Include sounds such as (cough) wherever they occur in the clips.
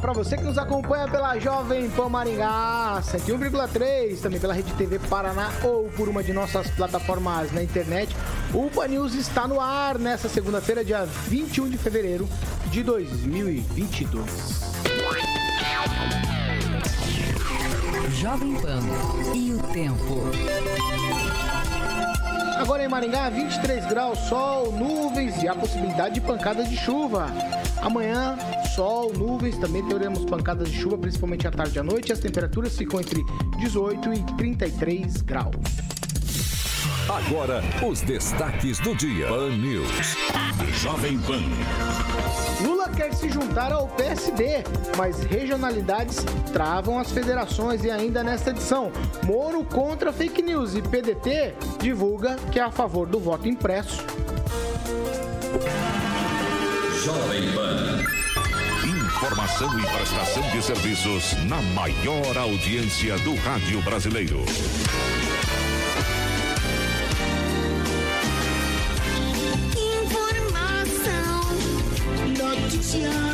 Para você que nos acompanha pela Jovem Pan Maringá 101,3, também pela Rede TV Paraná ou por uma de nossas plataformas na internet. O Pan News está no ar nessa segunda-feira, dia 21 de fevereiro de 2022. Jovem Pan e o tempo. Agora em Maringá, 23 graus, sol, nuvens e a possibilidade de pancadas de chuva. Amanhã, sol, nuvens, também teremos pancadas de chuva, principalmente à tarde e à noite. As temperaturas ficam entre 18 e 33 graus. Agora, os destaques do dia. Pan News. Jovem Pan. Lula quer se juntar ao PSD, mas regionalidades travam as federações e ainda nesta edição, Moro contra fake news e PDT divulga que é a favor do voto impresso. Jovem Pan. Informação e prestação de serviços na maior audiência do rádio brasileiro. Informação, notícia,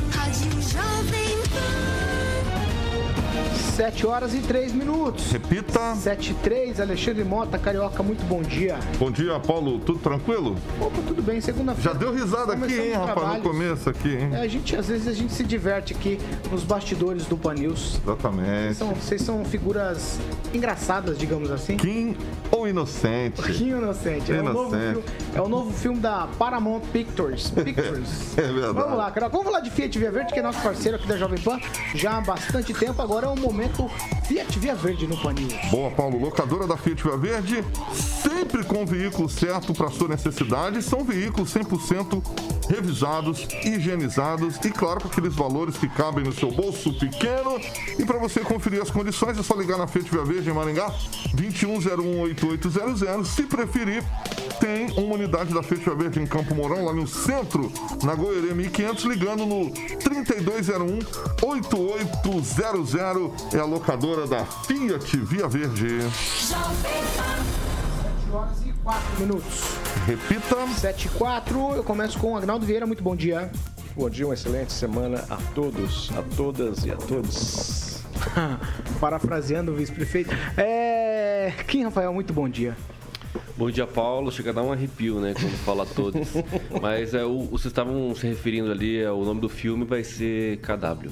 7 horas e 3 minutos. Repita. 7 e 3, Alexandre Mota, Carioca, muito bom dia. Bom dia, Paulo. Tudo tranquilo? Opa, tudo bem, segunda-feira. Já deu risada aqui, hein, rapaz, no começo aqui, hein? É, a gente, às vezes, a gente se diverte aqui nos bastidores do Pan News. Exatamente. São- Vocês são figuras engraçadas, digamos assim. Kim ou inocente? (laughs) Pouquinho inocente. É o, novo Inocente. filme, é o novo filme da Paramount Pictures. (laughs) Pictures. É verdade. Vamos lá, cara. Vamos falar de Fiat Via Verde, que é nosso parceiro aqui da Jovem Pan já há bastante tempo. Agora é o momento Fiat Via Verde no Pan News. Boa, Paulo. Locadora da Fiat Via Verde, sempre com o veículo certo para sua necessidade. São veículos 100% revisados, higienizados e, claro, com aqueles valores que cabem no seu bolso pequeno. E para você conferir as condições, é só ligar na Fiat Via Verde em Maringá, 21018800. Se preferir, tem uma unidade da Fiat Via Verde em Campo Mourão, lá no centro, na Goiânia 1500, ligando no 3201-8800. É a locadora da Fiat Via Verde. 7 horas e 4 minutos. Repita. 7 e 4. Eu começo com o Agnaldo Vieira. Muito bom dia. Bom dia, uma excelente semana a todos, a todas e a todos. (laughs) Parafraseando o vice-prefeito. É. Kim Rafael, muito bom dia. Bom dia, Paulo. Chega a dar um arrepio, né, quando fala todos. (laughs) Mas é, o, vocês estavam se referindo ali, é, o nome do filme vai ser KW.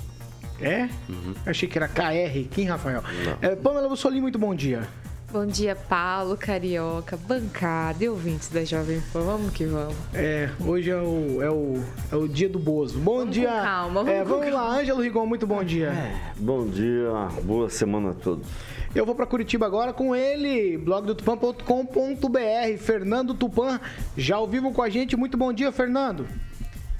É? Eu achei que era KR, Kim Rafael. É, Pamela Bussolini, muito bom dia. Bom dia, Paulo, Carioca, bancada e ouvintes da Jovem Pan. Vamos que vamos. É, hoje é o, é o, é o dia do Bozo. Bom Vamos dia. com calma, vamos é, com vamos calma. lá, Ângelo Rigon, muito bom dia. Bom dia, boa semana a todos. Eu vou para Curitiba agora com ele, blogdotupan.com.br, Fernando Tupan, já ao vivo com a gente. Muito bom dia, Fernando.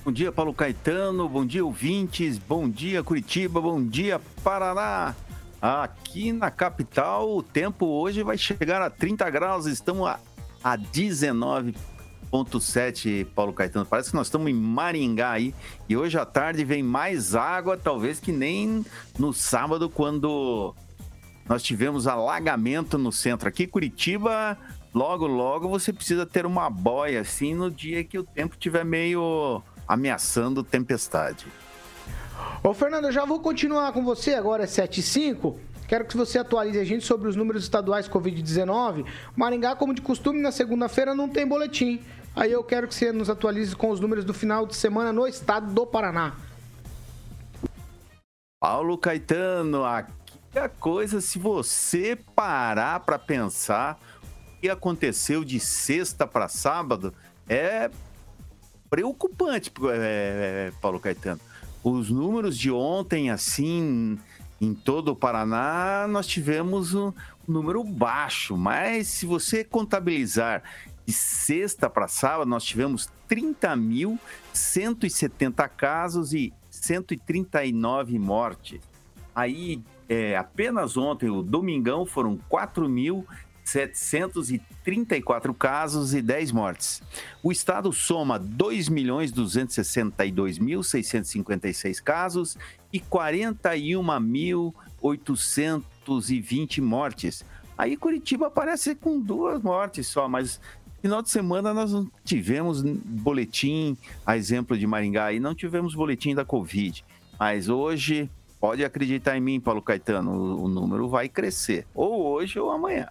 Bom dia, Paulo Caetano. Bom dia, ouvintes. Bom dia, Curitiba. Bom dia, Paraná. Aqui na capital, o tempo hoje vai chegar a 30 graus. Estamos a, a 19,7, Paulo Caetano. Parece que nós estamos em Maringá aí. E hoje à tarde vem mais água, talvez que nem no sábado, quando nós tivemos alagamento no centro. Aqui, Curitiba, logo, logo você precisa ter uma boia assim no dia que o tempo estiver meio ameaçando tempestade. Ô, Fernando, eu já vou continuar com você agora, é 7 e 5. Quero que você atualize a gente sobre os números estaduais Covid-19. Maringá, como de costume, na segunda-feira não tem boletim. Aí eu quero que você nos atualize com os números do final de semana no estado do Paraná. Paulo Caetano, aqui a coisa, se você parar para pensar o que aconteceu de sexta para sábado, é preocupante, é, Paulo Caetano. Os números de ontem, assim, em todo o Paraná, nós tivemos um número baixo, mas se você contabilizar De sexta para sábado, nós tivemos 30.170 casos e 139 mortes. Aí, é, apenas ontem, o domingão, foram 4.734 casos e 10 mortes. O estado soma 2.262.656 casos e 41.820 mortes. Aí Curitiba aparece com duas mortes só, mas final de semana nós não tivemos boletim, a exemplo de Maringá, aí não tivemos boletim da Covid. Mas hoje, pode acreditar em mim, Paulo Caetano, o número vai crescer. Ou hoje ou amanhã.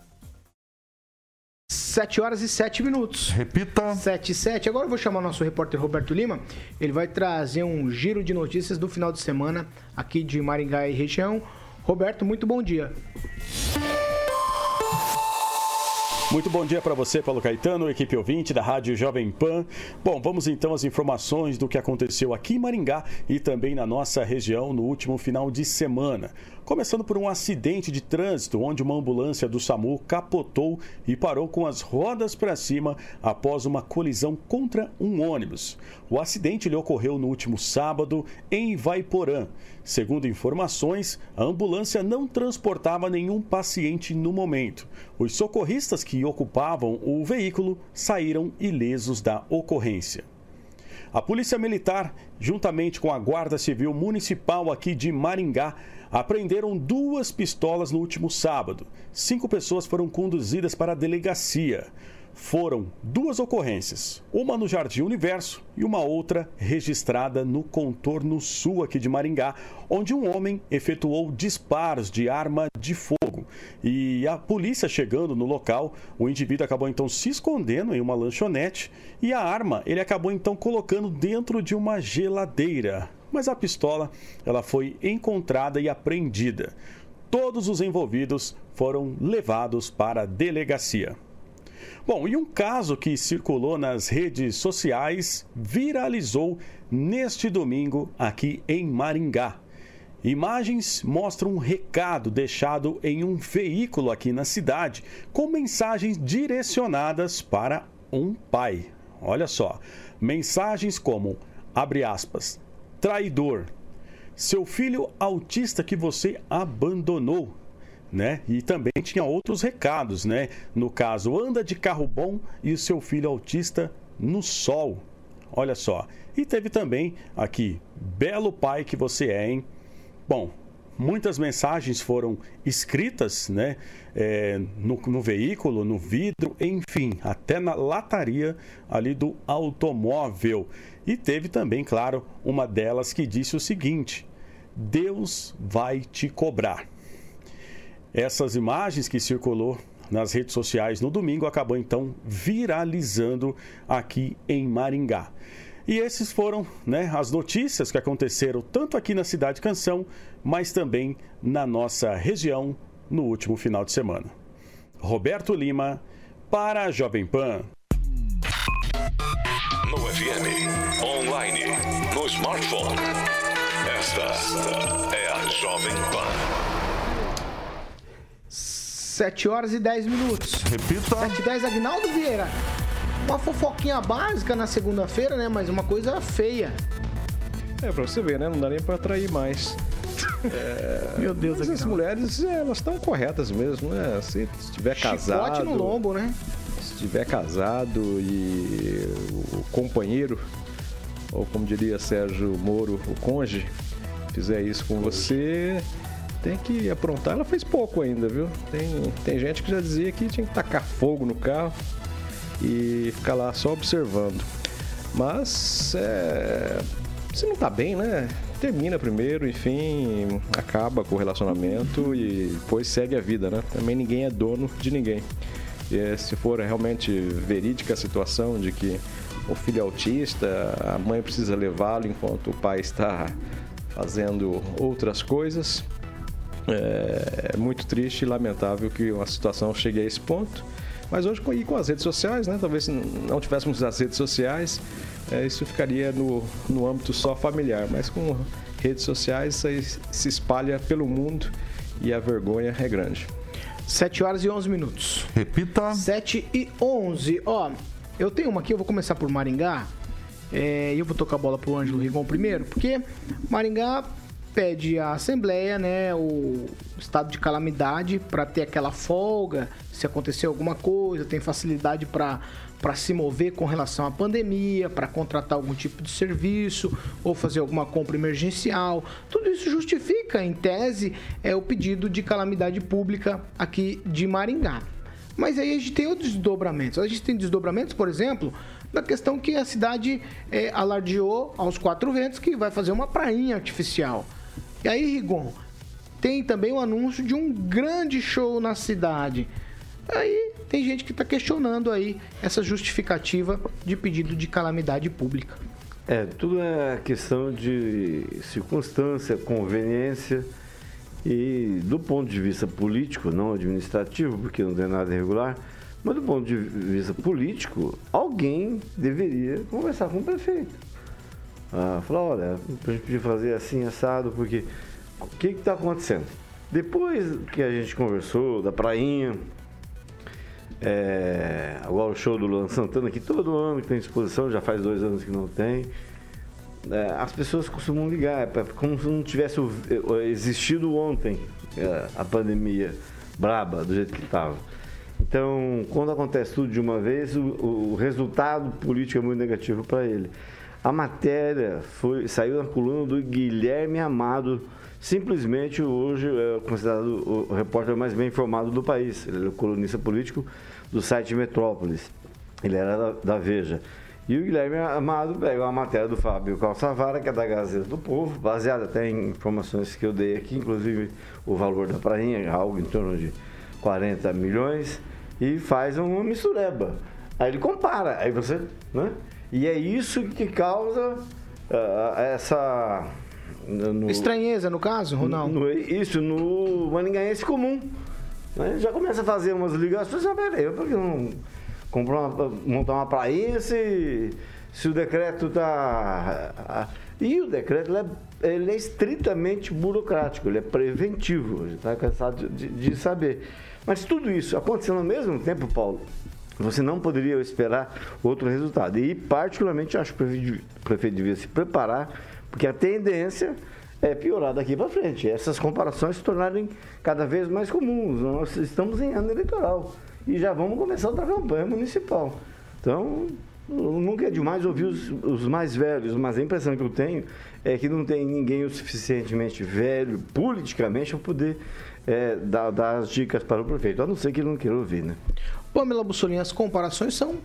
7 horas e 7 minutos. Repita. 7 e 7. Agora eu vou chamar o nosso repórter Roberto Lima. Ele vai trazer um giro de notícias do final de semana aqui de Maringá e região. Roberto, muito bom dia. Muito bom dia para você, Paulo Caetano, equipe ouvinte da Rádio Jovem Pan. Bom, vamos então às informações do que aconteceu aqui em Maringá e também na nossa região no último final de semana. Começando por um acidente de trânsito onde uma ambulância do SAMU capotou e parou com as rodas para cima após uma colisão contra um ônibus. O acidente ocorreu no último sábado em Vaiporã. Segundo informações, a ambulância não transportava nenhum paciente no momento. Os socorristas que ocupavam o veículo saíram ilesos da ocorrência. A Polícia Militar, juntamente com a Guarda Civil Municipal aqui de Maringá, apreenderam duas pistolas no último sábado. Cinco pessoas foram conduzidas para a delegacia. Foram duas ocorrências, uma no Jardim Universo e uma outra registrada no contorno sul aqui de Maringá, onde um homem efetuou disparos de arma de fogo. E a polícia chegando no local, o indivíduo acabou então se escondendo em uma lanchonete e a arma ele acabou então colocando dentro de uma geladeira mas a pistola ela foi encontrada e apreendida. Todos os envolvidos foram levados para a delegacia. Bom, e um caso que circulou nas redes sociais viralizou neste domingo aqui em Maringá. Imagens mostram um recado deixado em um veículo aqui na cidade com mensagens direcionadas para um pai. Olha só, mensagens como abre aspas, traidor, seu filho autista que você abandonou, né? E também tinha outros recados, né? No caso, anda de carro bom e o seu filho autista no sol. Olha só. E teve também aqui, belo pai que você é, hein? Bom, muitas mensagens foram escritas né, é, no, no, veículo, no vidro, enfim, até na lataria ali do automóvel. E teve também, claro, uma delas que disse o seguinte: Deus vai te cobrar. Essas imagens que circulou nas redes sociais no domingo acabou então viralizando aqui em Maringá. E esses foram né, as notícias que aconteceram tanto aqui na Cidade Canção, mas também na nossa região no último final de semana. Roberto Lima, para a Jovem Pan. No FM, online, no smartphone. Esta é a Jovem Pan. 7 horas e 10 minutos. Repita. 7 e 10, Agnaldo Vieira. Uma fofoquinha básica na segunda-feira, né? Mas uma coisa feia. É, pra você ver, né? Não dá nem pra atrair mais. É, Meu Deus, mas as mulheres, é, elas estão corretas mesmo, né? Se estiver casado. Chicote no lombo, né? Estiver casado e o companheiro, ou como diria Sérgio Moro, o conge, fizer isso com você, tem que aprontar. Ela fez pouco ainda, viu? Tem, tem gente que já dizia que tinha que tacar fogo no carro e ficar lá só observando. Mas é, se não tá bem, né? Termina primeiro, enfim, acaba com o relacionamento e depois segue a vida, né? Também ninguém é dono de ninguém. Eh, se for realmente verídica a situação de que o filho é autista, a mãe precisa levá-lo enquanto o pai está fazendo outras coisas, é muito triste e lamentável que uma situação chegue a esse ponto. Mas hoje, e com as redes sociais, né? Talvez se não tivéssemos as redes sociais, é, isso ficaria no, no âmbito só familiar. Mas com redes sociais, isso aí se espalha pelo mundo e a vergonha é grande. 7 horas e 11 minutos. Repita. 7 e 11. Ó, eu tenho uma aqui, eu vou começar por Maringá. É, e eu vou tocar a bola pro Ângelo Rigon primeiro, porque Maringá pede à Assembleia, né, o estado de calamidade para ter aquela folga, se acontecer alguma coisa, tem facilidade para para se mover com relação à pandemia, para contratar algum tipo de serviço ou fazer alguma compra emergencial. Tudo isso justifica, em tese, é o pedido de calamidade pública aqui de Maringá. Mas aí a gente tem outros desdobramentos. A gente tem desdobramentos, por exemplo, da questão que a cidade é, alardeou aos quatro ventos que vai fazer uma prainha artificial. E aí, Rigon, tem também o anúncio de um grande show na cidade. Aí tem gente que está questionando aí essa justificativa de pedido de calamidade pública. É, tudo é questão de circunstância, conveniência e do ponto de vista político, não administrativo, porque não tem nada irregular, mas do ponto de vista político, alguém deveria conversar com o prefeito. Ah, falar, olha, a gente podia fazer assim, assado, porque o que está acontecendo? Depois que a gente conversou da prainha, é, agora o show do Luan Santana, que todo ano que tem exposição, já faz dois anos que não tem. É, as pessoas costumam ligar, é como se não tivesse existido ontem é, a pandemia braba, do jeito que estava. Então, quando acontece tudo de uma vez, o, o resultado político é muito negativo para ele. A matéria foi, saiu na coluna do Guilherme Amado, simplesmente hoje é considerado o repórter mais bem informado do país. Ele é colunista político do site Metrópolis. Ele era da, da Veja. E o Guilherme Amado pega uma matéria do Fábio Calçavara, que é da Gazeta do Povo, baseada até em informações que eu dei aqui, inclusive o valor da prainha, algo em torno de 40 milhões, e faz uma mistureba. Aí ele compara, aí você. Né? E é isso que causa uh, essa no, Estranheza, no caso, Ronaldo? No, isso, no maningaense comum. Né? Já começa a fazer umas ligações, ah, peraí, eu porque não comprar uma, montar uma praia se, se o decreto está... E o decreto ele é, ele é, estritamente burocrático, ele é preventivo, a gente está cansado de, de saber. Mas tudo isso acontecendo ao mesmo tempo, Paulo, você não poderia esperar outro resultado. E, particularmente, acho que o prefeito devia se preparar porque a tendência é piorar daqui para frente. Essas comparações se tornarem cada vez mais comuns. Nós estamos em ano eleitoral e já vamos começar outra campanha municipal. Então, nunca é demais ouvir os, os, mais velhos, mas a impressão que eu tenho é que não tem ninguém o suficientemente velho politicamente para poder é, dar, dar, as dicas para o prefeito, a não ser que ele não queira ouvir, né? Pamela Bussolini, as comparações são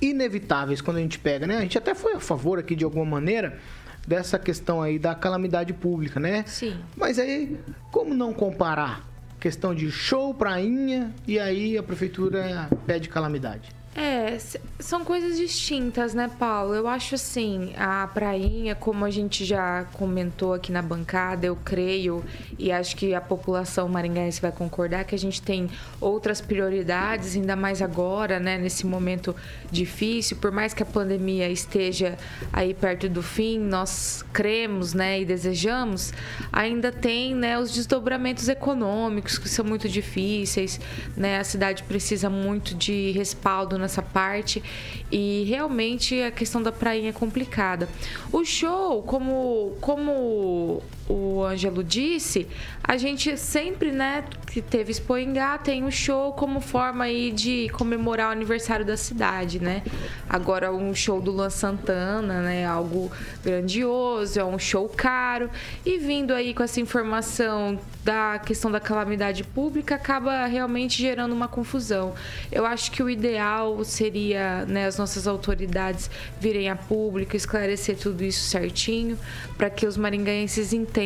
inevitáveis quando a gente pega, né? A gente até foi a favor aqui de alguma maneira dessa questão aí da calamidade pública, né? Sim. Mas aí, como não comparar? Questão de show, prainha, e aí a prefeitura pede calamidade. É, são coisas distintas, né, Paulo? Eu acho assim, a prainha, como a gente já comentou aqui na bancada, eu creio e acho que a população maringaense vai concordar que a gente tem outras prioridades, ainda mais agora, né, nesse momento difícil, por mais que a pandemia esteja aí perto do fim, nós cremos, né, e desejamos, ainda tem, né, os desdobramentos econômicos que são muito difíceis, né? A cidade precisa muito de respaldo nessa parte e realmente a questão da prainha é complicada. O show, como, como o Ângelo disse, a gente sempre, né, que teve Expo Engá, tem o show como forma aí de comemorar o aniversário da cidade, né? Agora um show do Luan Santana, né, algo grandioso, é um show caro e vindo aí com essa informação da questão da calamidade pública acaba realmente gerando uma confusão. Eu acho que o ideal seria, né, as nossas autoridades virem a público, esclarecer tudo isso certinho, para que os maringaenses entendam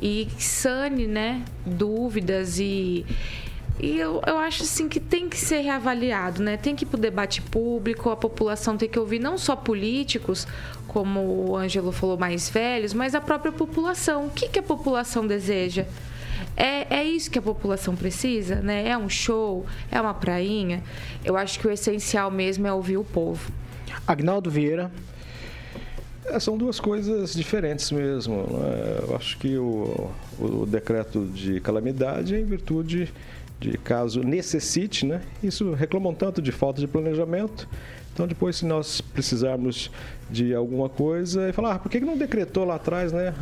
e sane, né, dúvidas e e eu, eu acho assim que tem que ser reavaliado, né? Tem que ir para o debate público, a população tem que ouvir não só políticos, como o Ângelo falou, mais velhos, mas a própria população. O que, que a população deseja? É, é isso que a população precisa, né? É um show, é uma prainha. Eu acho que o essencial mesmo é ouvir o povo. Agnaldo Vieira. É, são duas coisas diferentes mesmo. Né? Eu acho que o, o decreto de calamidade é em virtude de caso necessite, né? Isso reclamam tanto de falta de planejamento. Então depois se nós precisarmos de alguma coisa e falar, ah, por que não decretou lá atrás, né,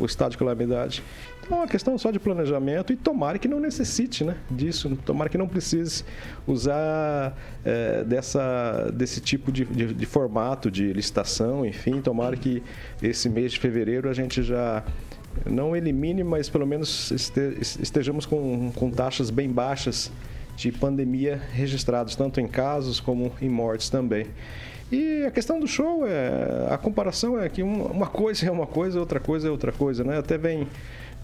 o estado de calamidade? Então é uma questão só de planejamento e tomara que não necessite, né, disso, tomara que não precise usar é, dessa, desse tipo de, de, de formato de licitação, enfim, tomara que esse mês de fevereiro a gente já não elimine, mas pelo menos estejamos com, com taxas bem baixas de pandemia registrados, tanto em casos como em mortes também. E a questão do show, é, a comparação é que uma coisa é uma coisa, outra coisa é outra coisa, né? Até vem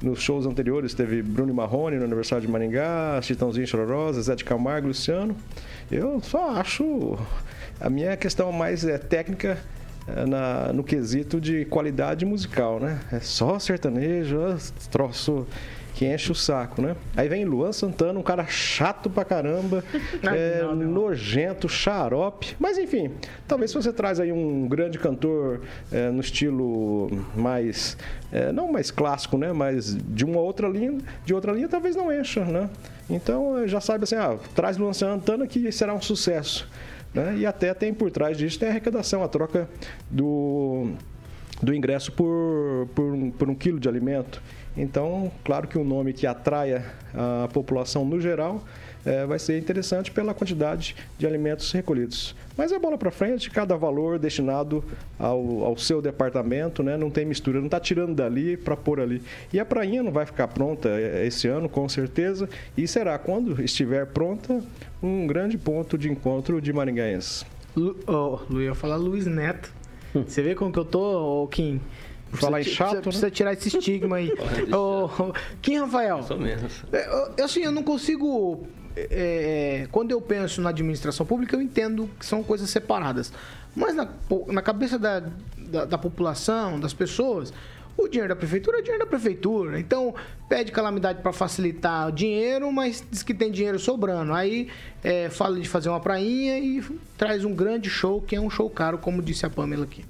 nos shows anteriores, teve Bruno Marrone no aniversário de Maringá, Chitãozinho Chororosa, Zé de Camargo, Luciano. Eu só acho... A minha questão mais é técnica é, na, no quesito de qualidade musical, né? É só sertanejo, troço que enche o saco, né? Aí vem Luan Santana, um cara chato pra caramba, (laughs) é, não, não. nojento, xarope. Mas enfim, talvez se você traz aí um grande cantor é, no estilo mais, é, não mais clássico, né? Mas de uma outra linha, de outra linha talvez não encha, né? Então já sabe assim, ah, traz Luan Santana que será um sucesso. Né? E até tem por trás disso tem a arrecadação, a troca do, do ingresso por, por, um, por um quilo de alimento. Então, claro que um nome que atraia a população no geral é, vai ser interessante pela quantidade de alimentos recolhidos. Mas é bola para frente, cada valor destinado ao, ao seu departamento, né? não tem mistura, não está tirando dali para pôr ali. E a prainha não vai ficar pronta é, esse ano, com certeza, e será, quando estiver pronta, um grande ponto de encontro de maringaenses. Lu, oh, Lu ia falar Luiz Neto. Você vê como que eu tô, Kim? Falar em chato, precisa, né? precisa tirar esse estigma aí. (laughs) Ô, Kim Rafael. Mais ou menos. É, assim, eu não consigo. é, quando eu penso na administração pública, eu entendo que são coisas separadas. Mas na, na cabeça da, da, da população, das pessoas, o dinheiro da prefeitura é dinheiro da prefeitura. Então, pede calamidade para facilitar o dinheiro, mas diz que tem dinheiro sobrando. Aí é, fala de fazer uma prainha e traz um grande show, que é um show caro, como disse a Pamela aqui.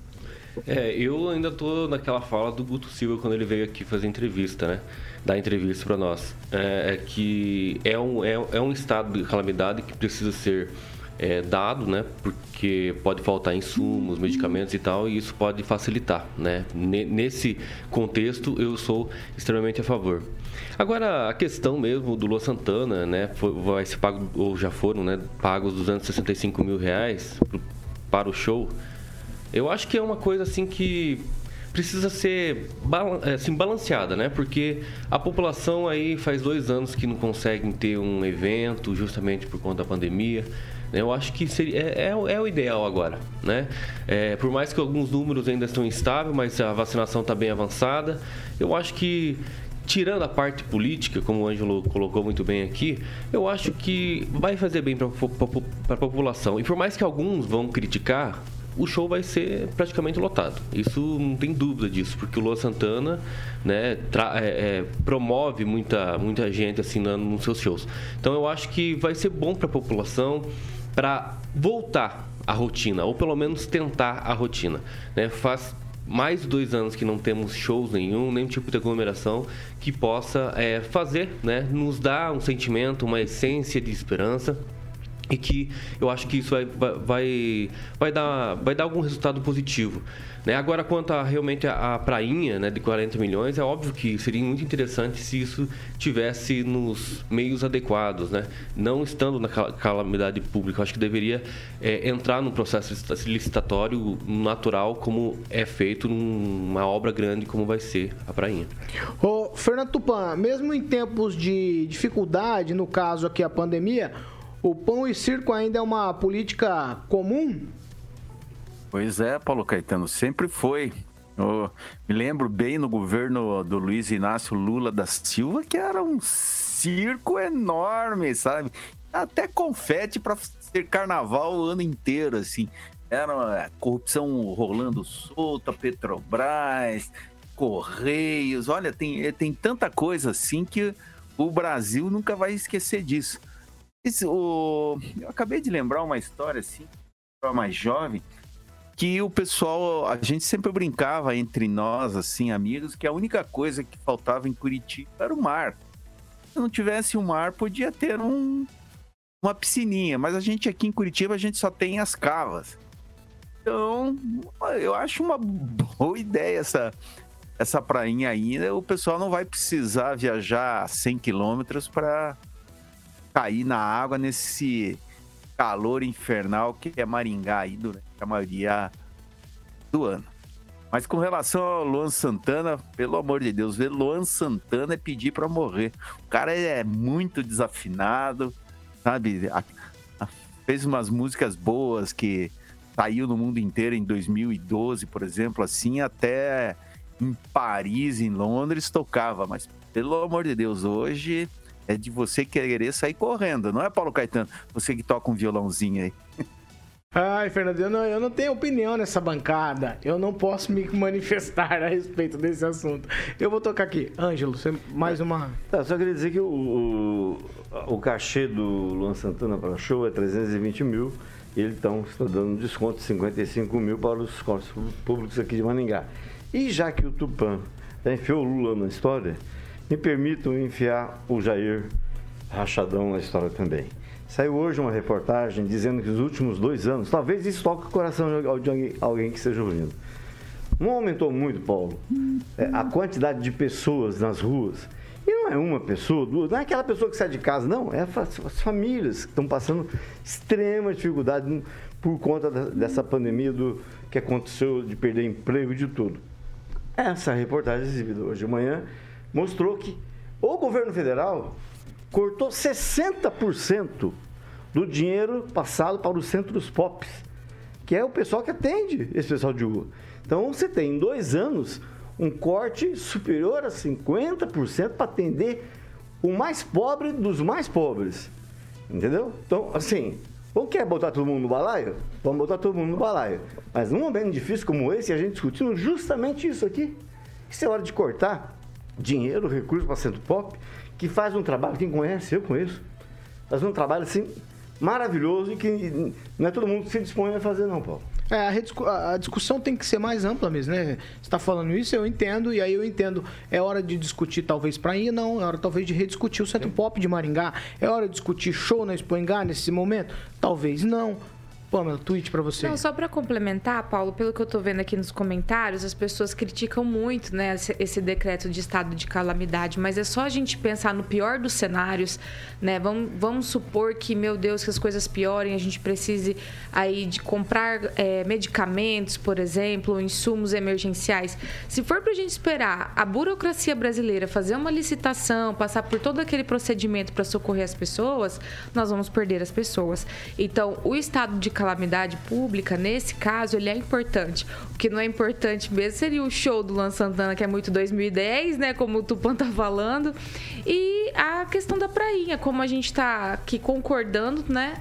É, eu ainda tô naquela fala do Guto Silva quando ele veio aqui fazer entrevista, né? Dar entrevista para nós. É, é, que é um, é, é um estado de calamidade que precisa ser é, dado, né? Porque pode faltar insumos, medicamentos e tal, e isso pode facilitar, né? Nesse contexto, eu sou extremamente a favor. Agora, a questão mesmo do Lua Santana, né? Foi, vai ser pago, ou já foram, né? Pagos 265 mil reais para o show. Eu acho que é uma coisa assim que precisa ser assim, balanceada, né? Porque a população aí faz dois anos que não conseguem ter um evento justamente por conta da pandemia. Eu acho que seria, é, é, é o ideal agora, né? É, por mais que alguns números ainda estão instáveis, mas a vacinação está bem avançada. Eu acho que tirando a parte política, como o Ângelo colocou muito bem aqui, eu acho que vai fazer bem para a população. E por mais que alguns vão criticar, o show vai ser praticamente lotado. Isso não tem dúvida disso, porque o Lua Santana né, é, é, promove muita, muita gente assinando nos seus shows. Então eu acho que vai ser bom para a população para voltar à rotina, ou pelo menos tentar a rotina. Né? Faz mais de dois anos que não temos shows nenhum, nenhum tipo de aglomeração que possa é, fazer, né, nos dar um sentimento, uma essência de esperança e que eu acho que isso vai, vai, vai, dar, vai dar algum resultado positivo. Né? Agora, quanto a realmente a, a prainha né, de 40 milhões, é óbvio que seria muito interessante se isso tivesse nos meios adequados, né? não estando na calamidade pública. Eu acho que deveria é, entrar num processo licitatório natural, como é feito numa obra grande como vai ser a prainha. Ô, Fernando Tupan, mesmo em tempos de dificuldade, no caso aqui a pandemia, o pão e circo ainda é uma política comum? Pois é, Paulo Caetano, sempre foi. Eu me lembro bem no governo do Luiz Inácio Lula da Silva que era um circo enorme, sabe? Até confete para ser carnaval o ano inteiro, assim. Era corrupção rolando solta, Petrobras, Correios. Olha, tem, tem tanta coisa assim que o Brasil nunca vai esquecer disso. O, eu acabei de lembrar uma história assim, para mais jovem, que o pessoal, a gente sempre brincava entre nós, assim, amigos, que a única coisa que faltava em Curitiba era o mar. Se não tivesse o mar, podia ter um, uma piscininha. Mas a gente aqui em Curitiba, a gente só tem as cavas. Então, eu acho uma boa ideia essa, essa prainha aí. O pessoal não vai precisar viajar 100 quilômetros para cair na água nesse calor infernal que é Maringá aí durante a maioria do ano. Mas com relação ao Luan Santana, pelo amor de Deus, ver Luan Santana é pedir para morrer. O cara é muito desafinado, sabe? Fez umas músicas boas que saiu no mundo inteiro em 2012, por exemplo, assim, até em Paris, em Londres, tocava. Mas pelo amor de Deus, hoje é de você querer sair correndo, não é, Paulo Caetano? Você que toca um violãozinho aí. Ai, Fernando, eu não, eu não tenho opinião nessa bancada. Eu não posso me manifestar a respeito desse assunto. Eu vou tocar aqui. Ângelo, você, mais uma. Tá, só queria dizer que o, o, o cachê do Luan Santana para show é 320 mil. E ele então, está dando desconto de 55 mil para os corpos públicos aqui de Maningá. E já que o Tupã já enfiou o Lula na história, me permitam enfiar o Jair Rachadão na história também. Saiu hoje uma reportagem dizendo que os últimos dois anos, talvez isso toque o coração de alguém que esteja ouvindo. Não aumentou muito, Paulo, é, a quantidade de pessoas nas ruas. E não é uma pessoa, duas, não é aquela pessoa que sai de casa, não. É as famílias que estão passando extrema dificuldade por conta dessa pandemia do que aconteceu de perder emprego e de tudo. Essa reportagem exibida hoje de manhã mostrou que o governo federal cortou 60% do dinheiro passado para os centros POPs, que é o pessoal que atende esse pessoal de rua. Então você tem em dois anos um corte superior a 50% para atender o mais pobre dos mais pobres. Entendeu? Então, assim, ou quer botar todo mundo no balaio? Vamos botar todo mundo no balaio. Mas num momento difícil como esse, a gente discutindo justamente isso aqui. Isso é hora de cortar dinheiro, recursos para centro pop, que faz um trabalho, quem conhece, eu conheço, faz um trabalho assim maravilhoso e que não é todo mundo que se dispõe a fazer, não, Paulo. É, a, a, discussão tem que ser mais ampla mesmo, né? Você está falando isso, eu entendo, e aí eu entendo. É hora de discutir talvez para ir, não. É hora talvez de rediscutir o Centro Pop de Maringá. É hora de discutir show na Expo nesse momento? Talvez não. Pamela, tweet para você. Não, só para complementar, Paulo, pelo que eu estou vendo aqui nos comentários, as pessoas criticam muito, né, esse, decreto de estado de calamidade, mas é só a gente pensar no pior dos cenários, né? Vamos, vamos supor que, meu Deus, que as coisas piorem, a gente precise aí de comprar é, medicamentos, por exemplo, insumos emergenciais. Se for para a gente esperar a burocracia brasileira fazer uma licitação, passar por todo aquele procedimento para socorrer as pessoas, nós vamos perder as pessoas. Então, o estado de calamidade calamidade pública, nesse caso, ele é importante. O que não é importante mesmo seria o show do Luan Santana, que é muito 2010, né? Como o Tupan tá falando. E a questão da prainha, como a gente tá aqui concordando, né?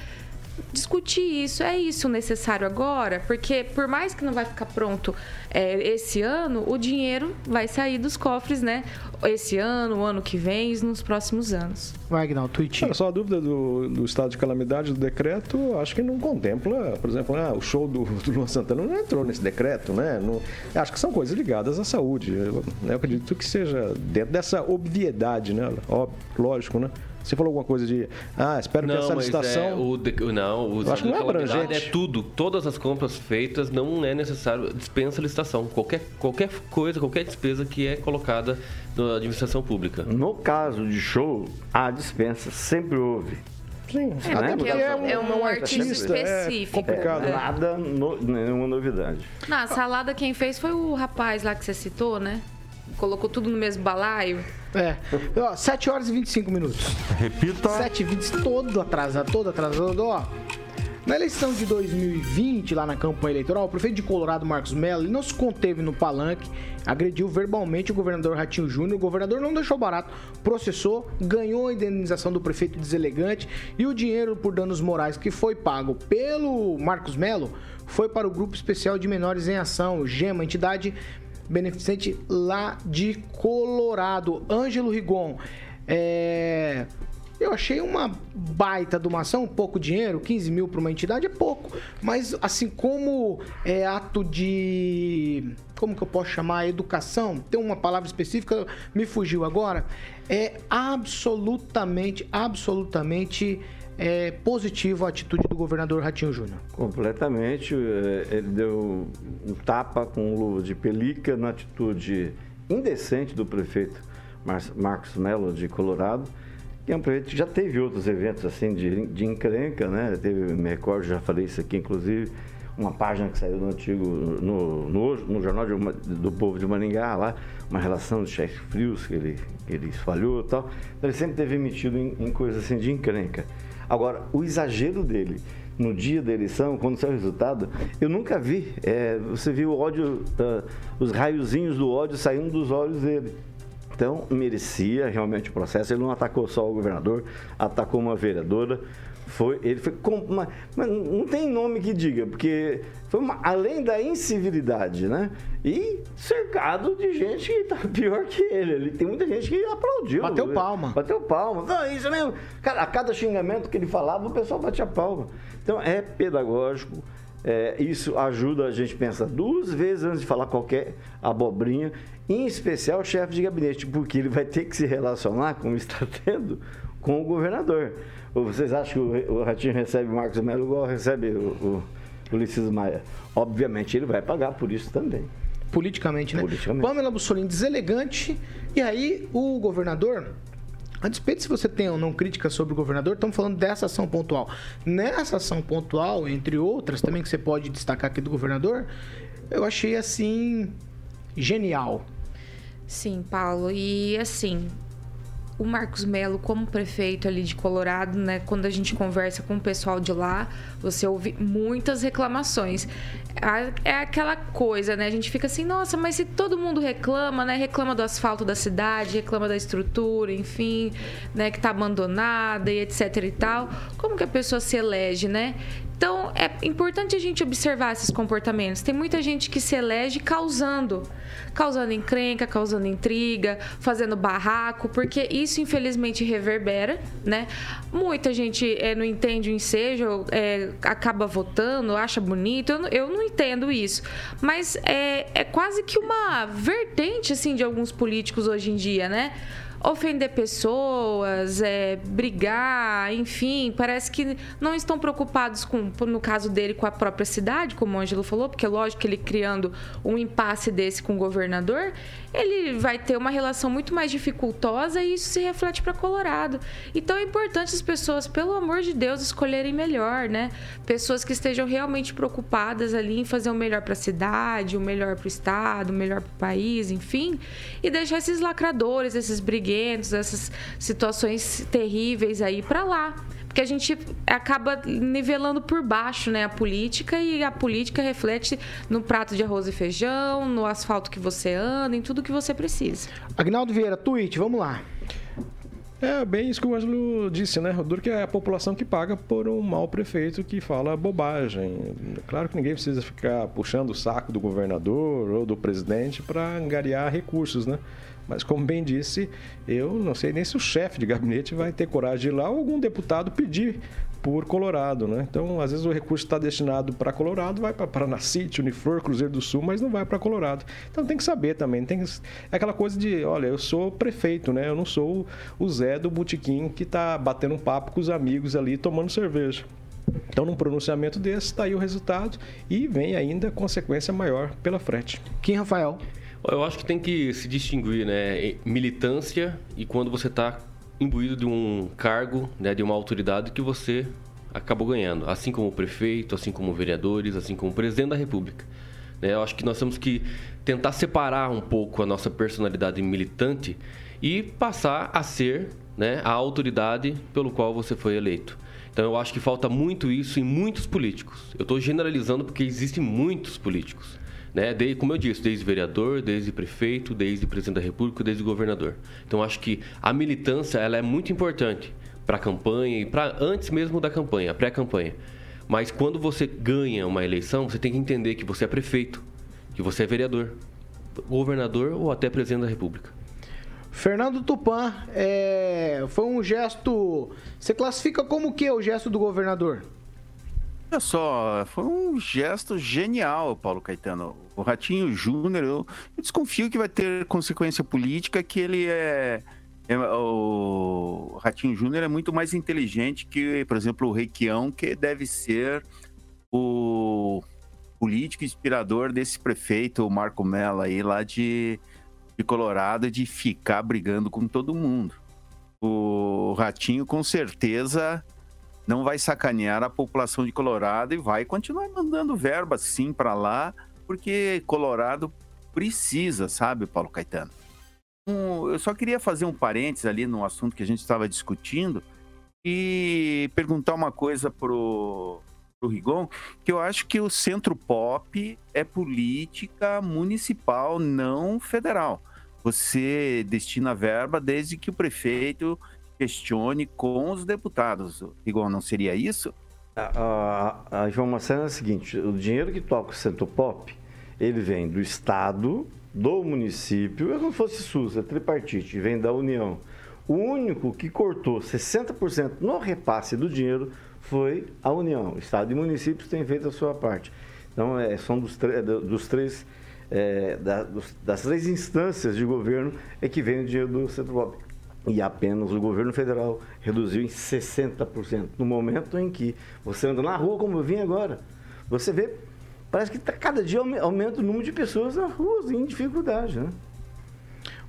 Discutir isso. É isso necessário agora? Porque por mais que não vai ficar pronto é, esse ano, o dinheiro vai sair dos cofres, né? Esse ano, o ano que vem e nos próximos anos. Wagner, tweet. Só a dúvida do, do, estado de calamidade do decreto, acho que não contempla, por exemplo, ah, o show do, do Luan Santana não entrou nesse decreto, né? Não, acho que são coisas ligadas à saúde. Eu, eu acredito que seja dentro dessa obviedade, né? Ó, lógico, né? Você falou alguma coisa de, ah, espero não, que essa licitação... É, o de, não, o acho que não é abrangente. É tudo. Todas as compras feitas não é necessário, dispensa licitação. Qualquer, qualquer coisa, qualquer despesa que é colocada na administração pública. No caso de show, a dispensa sempre houve. Sim, é, né? porque é, um, é um artista específico. É complicado. É, nada, no, nenhuma novidade. Na salada quem fez foi o rapaz lá que você citou, né? Colocou tudo no mesmo balaio. É. Ó, 7 horas e 25 minutos. Repita. 7 e 20, todo atrasado, todo atrasado. Ó, na eleição de 2020, lá na campanha eleitoral, o prefeito de Colorado, Marcos Mello, não se conteve no palanque, agrediu verbalmente o governador Ratinho Júnior. O governador não deixou barato, processou, ganhou a indenização do prefeito deselegante e o dinheiro por danos morais que foi pago pelo Marcos Mello foi para o Grupo Especial de Menores em Ação, GEMA, entidade beneficente lá de Colorado. Ângelo Rigon. É... Eu achei uma baita de pouco dinheiro, 15 mil para uma entidade é pouco. Mas assim como é ato de. Como que eu posso chamar? Educação? Tem uma palavra específica, me fugiu agora. É absolutamente, absolutamente é, positivo a atitude do governador Ratinho Júnior. Completamente. é, Ele deu um tapa com luva de pelica na atitude indecente do prefeito Mar- Marcos Mello de Colorado, que é um prefeito que já teve outros eventos assim de, de encrenca, né? Teve, me recordo, já falei isso aqui, inclusive, uma página que saiu no antigo, no, no, no Jornal de do Povo de Maringá, lá, uma relação de chefes frios que ele, que ele espalhou e tal. Então, ele sempre teve metido em, em coisas assim de encrenca. Agora, o exagero dele no dia da eleição, quando saiu o resultado, eu nunca vi. É, você viu o ódio, ah, os raiozinhos do ódio saindo dos olhos dele. Então, merecia realmente o processo. Ele não atacou só o governador, atacou uma vereadora. Foi, ele foi uma, mas não tem nome que diga, porque foi uma- além da incivilidade, né? E cercado de gente que tá pior que ele. Ele tem muita gente que aplaudiu. Bateu palma. Bateu palma. Não, isso mesmo. Cara, a cada xingamento que ele falava, o pessoal batia palma. Então é pedagógico. é, isso ajuda a gente a pensar duas vezes antes de falar qualquer abobrinha, em especial o chefe de gabinete, porque ele vai ter que se relacionar, como está (laughs) tendo, com o governador. Ou vocês acham que o, Ratinho recebe o Marcos Melo igual recebe o, o, Maia? Obviamente ele vai pagar por isso também. Politicamente, né? Politicamente. Pamela Bussolini deselegante. E aí, o governador. A despeito se você tem ou não críticas sobre o governador, estamos falando dessa ação pontual. Nessa ação pontual, entre outras também que você pode destacar aqui do governador, eu achei assim. Genial. Sim, Paulo. E assim, o Marcos Melo, como prefeito ali de Colorado, né? Quando a gente conversa com o pessoal de lá, você ouve muitas reclamações. É aquela coisa, né? A gente fica assim, nossa, mas se todo mundo reclama, né? Reclama do asfalto da cidade, reclama da estrutura, enfim, né? Que tá abandonada e etc e tal. Como que a pessoa se elege, né? Então, é importante a gente observar esses comportamentos. Tem muita gente que se elege causando, causando encrenca, causando intriga, fazendo barraco, porque isso infelizmente reverbera, né? Muita gente eh, não entende o ensejo, eh, acaba votando, acha bonito. Eu, não- eu não entendo isso, mas é, é quase que uma vertente assim de alguns políticos hoje em dia, né? Ofender pessoas, é, brigar, enfim, parece que não estão preocupados com, no caso dele, com a própria cidade, como o Ângelo falou, porque lógico que ele criando um impasse desse com o governador, ele vai ter uma relação muito mais dificultosa e isso se reflete para Colorado. Então é importante as pessoas, pelo amor de Deus, escolherem melhor, né? Pessoas que estejam realmente preocupadas ali em fazer o melhor para a cidade, o melhor para o estado, o melhor para o país, enfim, e deixar esses lacradores, esses briguentos, essas situações terríveis aí para lá. Porque a gente acaba nivelando por baixo né, a política e a política reflete no prato de arroz e feijão, no asfalto que você anda, em tudo que você precisa. Agnaldo Vieira, tweet, vamos lá. É bem isso que o Ângelo disse, né? O duro que é a população que paga por um mau prefeito que fala bobagem. Claro que ninguém precisa ficar puxando o saco do governador ou do presidente para angariar recursos, né? Mas como bem disse, eu não sei nem se o chefe de gabinete vai ter coragem de ir lá ou algum deputado pedir por Colorado, né? Então, às vezes o recurso está destinado para Colorado, vai para Paranacite, Uniflor, Cruzeiro do Sul, mas não vai para Colorado. Então tem que saber também, tem que... é aquela coisa de, olha, eu sou prefeito, né? Eu não sou o Zé do botequim que está batendo um papo com os amigos ali tomando cerveja. Então, num pronunciamento desse, está aí o resultado e vem ainda consequência maior pela frente. Kim Rafael. Eu acho que tem que se distinguir, né? Militância e quando você está imbuído de um cargo, né, de uma autoridade que você acabou ganhando, assim como o prefeito, assim como vereadores, assim como o presidente da República. Né? Eu acho que nós temos que tentar separar um pouco a nossa personalidade militante e passar a ser né, a autoridade pelo qual você foi eleito. Então eu acho que falta muito isso em muitos políticos. Eu estou generalizando porque existem muitos políticos. Né? Como eu disse, desde vereador, desde prefeito, desde presidente da República, desde governador. Então acho que a militância ela é muito importante para a campanha e para antes mesmo da campanha, pré-campanha. Mas quando você ganha uma eleição, você tem que entender que você é prefeito, que você é vereador, governador ou até presidente da República. Fernando Tupan, é, foi um gesto. Você classifica como que o gesto do governador? Olha só, foi um gesto genial, Paulo Caetano. O Ratinho Júnior, eu, eu desconfio que vai ter consequência política, que ele é. é- o Ratinho Júnior é muito mais inteligente que, por exemplo, o Requião, que deve ser o político inspirador desse prefeito, o Marco Mello, aí lá de, de Colorado, de ficar brigando com todo mundo. O Ratinho, com certeza, não vai sacanear a população de Colorado e vai continuar mandando verba sim para lá, porque Colorado precisa, sabe, Paulo Caetano? Um, eu só queria fazer um parênteses ali no assunto que a gente estava discutindo e perguntar uma coisa pro, pro Rigon, que eu acho que o centro pop é política municipal, não federal. Você destina verba desde que o prefeito questione com os deputados. Rigon, não seria isso? A, a, a informação é a seguinte: o dinheiro que toca o Centro Pop, ele vem do Estado, do município, como se fosse SUS, é tripartite, vem da União. O único que cortou 60% no repasse do dinheiro foi a União. Estado e municípios têm feito a sua parte. Então, é, são dos, dos três, é, da- dos- das três instâncias de governo é que vem o dinheiro do Centro Pop. E apenas o governo federal reduziu em 60%. No momento em que você anda na rua, como eu vim agora, você vê, parece que tá- cada dia aume- aumenta o número de pessoas nas ruas em dificuldade, né?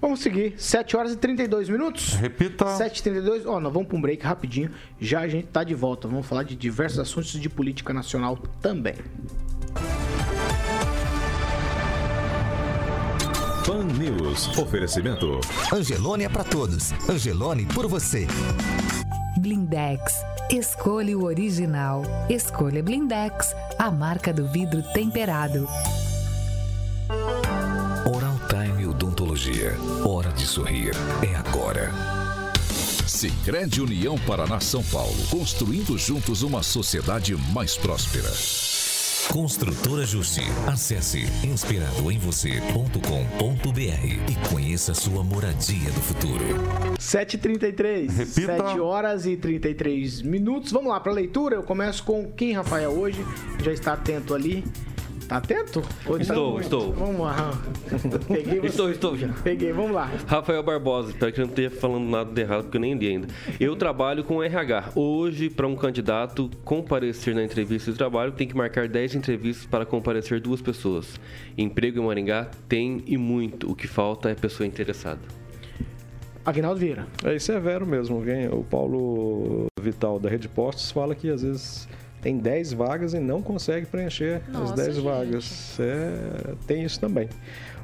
Vamos seguir. 7 horas e 32 minutos. Repita. 7 e 32 Ó, nós vamos para um break rapidinho. Já a gente tá de volta. Vamos falar de diversos assuntos de política nacional também. Pan News. Oferecimento. Angelone é pra todos. Angelone por você. Blindex. Escolha o original. Escolha Blindex, a marca do vidro temperado. Oral Time Odontologia. Hora de sorrir. É agora. Sicredi União Paraná São Paulo. Construindo juntos uma sociedade mais próspera. Construtora Justi. Acesse inspiradoemvocê.com.br e conheça sua moradia do futuro. 7h33. Repita. 7 horas e 33 minutos. Vamos lá para leitura. Eu começo com quem, Rafael, hoje? Já está atento ali. Tá atento? Tá Estou, estou. Vamos lá. Peguei você. Estou, estou já. Peguei, vamos lá. Rafael Barbosa, espero que eu não esteja falando nada de errado, porque eu nem li ainda. Eu trabalho com RH. Hoje, para um candidato comparecer na entrevista de trabalho, tem que marcar 10 entrevistas para comparecer duas pessoas. Emprego em Maringá tem e muito. O que falta é pessoa interessada. Aguinaldo Vieira. É, isso é vero mesmo. O Paulo Vital da Rede Postos fala que às vezes tem 10 vagas e não consegue preencher as Nossa, 10 gente. vagas. É, tem isso também.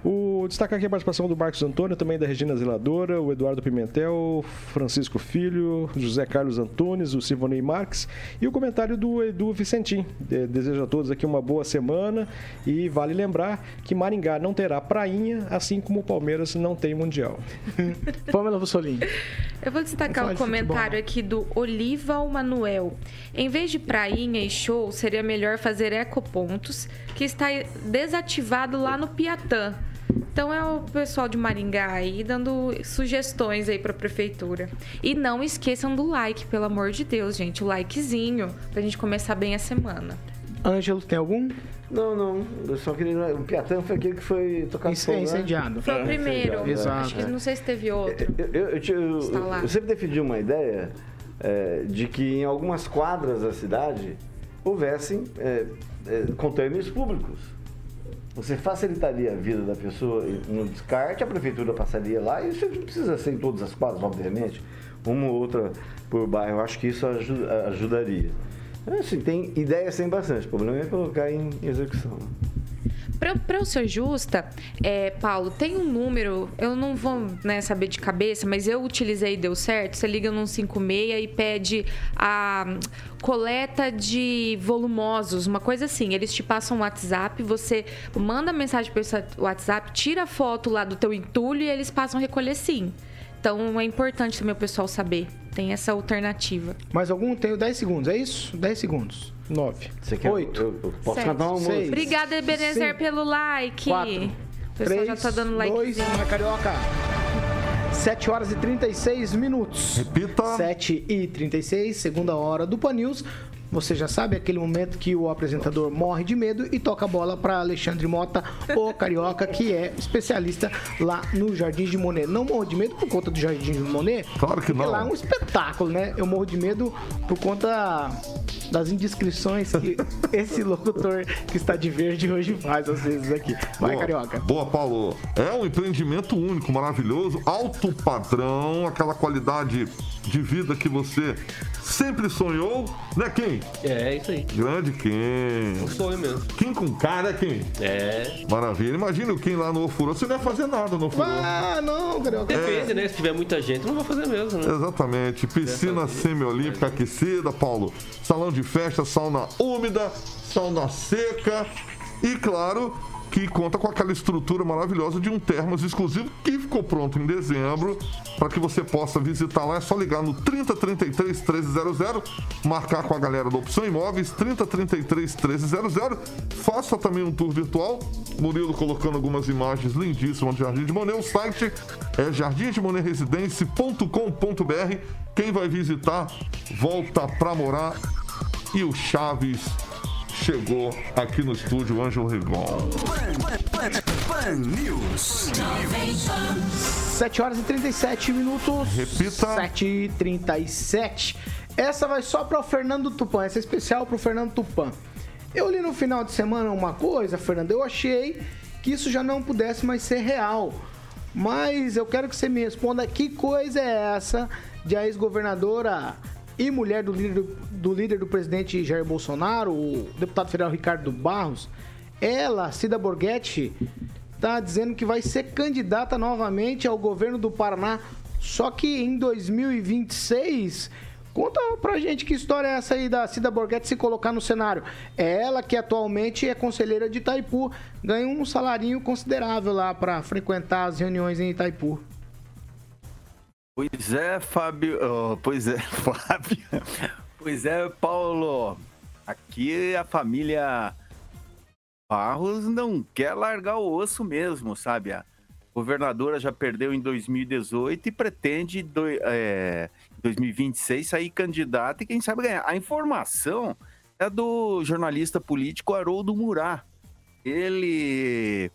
O destacar aqui a participação do Marcos Antônio, também da Regina Zeladora, o Eduardo Pimentel, Francisco Filho, José Carlos Antunes, o Silvonei Marques e o comentário do Edu Vicentim. De- Desejo a todos aqui uma boa semana e vale lembrar que Maringá não terá prainha, assim como o Palmeiras não tem Mundial. (laughs) Pamela Bussolini. Eu vou destacar o de comentário aqui do Olival Manuel. Em vez de prainha e show, seria melhor fazer ecopontos, que está desativado lá no Piatã. Então é o pessoal de Maringá aí dando sugestões aí pra prefeitura. E não esqueçam do like, pelo amor de Deus, gente. O likezinho, pra gente começar bem a semana. Ângelo, tem algum? Não, não. Eu só queria. O Piatã foi aquele que foi tocado Isso é fogo, né? incendiado. Foi o primeiro. incendiado, Exato. Acho que não sei se teve outro. Eu, eu- eu eu sempre defendi uma ideia é, de que em algumas quadras da cidade houvessem é, é, contêineres públicos. Você facilitaria a vida da pessoa no descarte, a prefeitura passaria lá, e isso precisa ser em todas as quadras, obviamente, uma ou outra por bairro. Eu acho que isso aju- ajudaria. Assim, tem ideias tem bastante, o problema é colocar em execução. Pra eu ser justa, é, Paulo, tem um número, eu não vou né, saber de cabeça, mas eu utilizei e deu certo. Você liga no 156 e pede a hum, coleta de volumosos, uma coisa assim. Eles te passam um WhatsApp, você manda mensagem para esse WhatsApp, tira foto lá do teu entulho e eles passam a recolher sim. Então é importante também o pessoal saber. Tem essa alternativa. Mais algum? Tenho 10 segundos, é isso? 10 segundos. 9. Você quer? 8. Eu, eu posso Sete, cantar uma música? seis. Obrigada, Ebenezer, Cinco, pelo like. 4. o pessoal já tá dando like. 2, uma carioca. 7 horas e 36 minutos. Repita. 7 e 36, segunda hora do Pan News. Você já sabe aquele momento que o apresentador morre de medo e toca a bola para Alexandre Mota, o carioca, que é especialista lá no Jardim de Monet. Não morro de medo por conta do Jardim de Monet. Claro que porque não. lá é um espetáculo, né? Eu morro de medo por conta das indiscrições que (laughs) esse locutor que está de verde hoje faz às vezes aqui. Vai, Boa. carioca. Boa, Paulo. É um empreendimento único, maravilhoso, alto padrão, aquela qualidade de vida que você sempre sonhou, né, Kim? É, isso aí. Grande Kim. Um sonho mesmo. Kim com cara, Kim. É. Maravilha. Imagina o Kim lá no Ofurô. Você não ia fazer nada no Ofurô. Ah, não, carioca. Depende, né? Se tiver muita gente, não vou fazer mesmo, né? Exatamente. Piscina semiolímpica aquecida, Paulo. Salão de festa, sauna úmida, sauna seca. E claro que conta com aquela estrutura maravilhosa de um termos exclusivo que ficou pronto em dezembro. Para que você possa visitar lá, é só ligar no 3033 1300, marcar com a galera da Opção Imóveis, 3033 1300. Faça também um tour virtual. Murilo colocando algumas imagens lindíssimas de Jardim de Monet. O site é jardimdemonetresidencia.com.br. Quem vai visitar, volta pra morar. E o Chaves chegou aqui no estúdio Ângelo Rigon. Pan News. 7 horas e 37 minutos. Repita. 7 e 37. Essa vai só para o Fernando Tupan. Essa é especial para o Fernando Tupan. Eu li no final de semana uma coisa, Fernando. Eu achei que isso já não pudesse mais ser real. Mas eu quero que você me responda que coisa é essa de a ex-governadora e mulher do líder do, líder do presidente Jair Bolsonaro, o deputado federal Ricardo Barros, ela, Cida Borghetti, tá dizendo que vai ser candidata novamente ao governo do Paraná, só que em 2026. Conta pra gente que história é essa aí da Cida Borghetti se colocar no cenário. É ela que atualmente é conselheira de Itaipu, ganha um salarinho considerável lá para frequentar as reuniões em Itaipu. Pois é, Fábio. oh, pois é, (laughs) Fábio. Pois é, Paulo. Aqui a família Barros não quer largar o osso mesmo, sabe? A governadora já perdeu em 2018 e pretende é, em 2026 sair candidata e quem sabe ganhar. A informação é do jornalista político Haroldo Murat. Ele